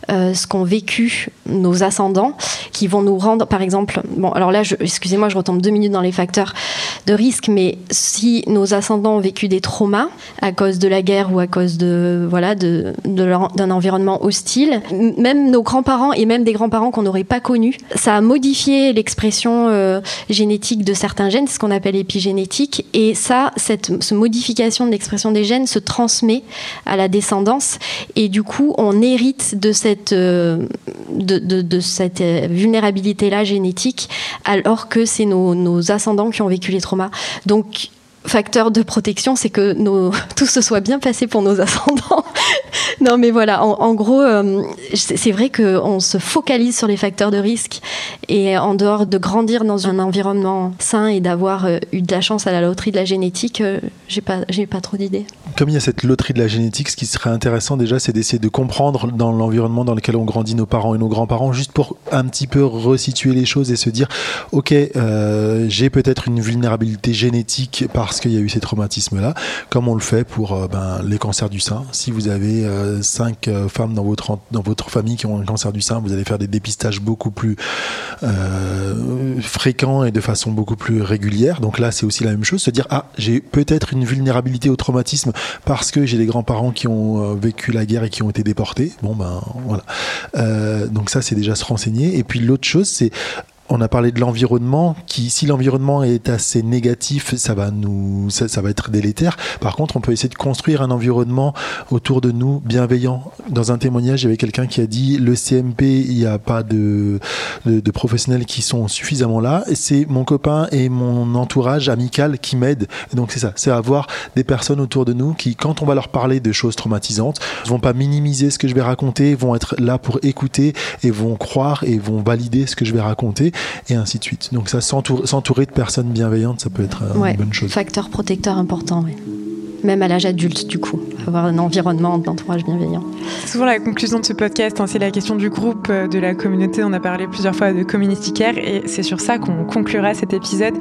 ce qu'ont vécu nos ascendants qui vont nous rendre, par exemple, bon, alors là, excusez-moi, je retombe deux minutes dans les facteurs de risque, mais si nos ascendants ont vécu des traumas à cause de la guerre ou à cause de voilà de d'un environnement hostile. Même nos grands-parents et même des grands-parents qu'on n'aurait pas connus, ça a modifié l'expression euh, génétique de certains gènes, ce qu'on appelle épigénétique. Et ça, cette, modification de l'expression des gènes se transmet à la descendance. Et du coup, on hérite de cette, euh, euh, vulnérabilité-là génétique, alors que c'est nos, nos ascendants qui ont vécu les traumas. Donc, facteur de protection, c'est que tout se soit bien passé pour nos ascendants. non, mais voilà, en, gros, euh, c'est vrai qu'on se focalise sur les facteurs de risque et en dehors de grandir dans un environnement sain et d'avoir euh, eu de la chance à la loterie de la génétique, euh, j'ai pas, pas trop d'idées. Comme il y a cette loterie de la génétique, ce qui serait intéressant déjà, c'est d'essayer de comprendre dans l'environnement dans lequel on grandit nos parents et nos grands-parents, juste pour un petit peu resituer les choses et se dire, ok, j'ai peut-être une vulnérabilité génétique parce qu'il y a eu ces traumatismes-là, comme on le fait pour euh, ben, les cancers du sein. Si vous avez euh, cinq euh, femmes dans votre, dans votre famille qui ont un cancer du sein, vous allez faire des dépistages beaucoup plus fréquents et de façon beaucoup plus régulière. Donc là, c'est aussi la même chose, se dire, ah, j'ai peut-être une vulnérabilité au traumatisme parce que j'ai des grands-parents qui ont vécu la guerre et qui ont été déportés. Bon, ben voilà. donc ça, c'est déjà se renseigner. Et puis l'autre chose, c'est on a parlé de l'environnement qui si l'environnement est assez négatif ça va nous ça, va être délétère. Par contre on peut essayer de construire un environnement autour de nous bienveillant. Dans un témoignage il y avait quelqu'un qui a dit le CMP il n'y a pas de, de, professionnels qui sont suffisamment là. C'est mon copain et mon entourage amical qui m'aident donc c'est ça. C'est avoir des personnes autour de nous qui quand on va leur parler de choses traumatisantes vont pas minimiser ce que je vais raconter vont être là pour écouter et vont croire et vont valider ce que je vais raconter et ainsi de suite. Donc ça, s'entourer de personnes bienveillantes, ça peut être une bonne chose. Facteur protecteur important, oui. Même à l'âge adulte du coup, avoir un environnement d'entourage bienveillant. C'est souvent la conclusion de ce podcast, hein, c'est la question du groupe, euh, de la communauté. On a parlé plusieurs fois de Community Care et c'est sur ça qu'on conclura cet épisode.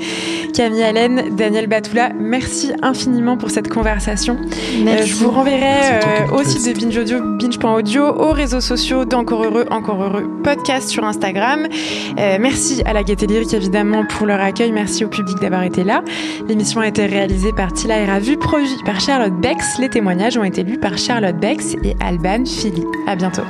Camille Allen, Daniel Batoula, merci infiniment pour cette conversation. Euh, je vous renverrai euh, au site de Binge Audio, binge.audio, aux réseaux sociaux d'Encore Heureux, Encore Heureux podcast sur Instagram. merci à la Gaieté Lyrique évidemment pour leur accueil. Merci au public d'avoir été là. L'émission a été réalisée par Tila et Ravu, produit par Charlotte Bex. Les témoignages ont été lus par Charlotte Bex et Alban Philly. À bientôt.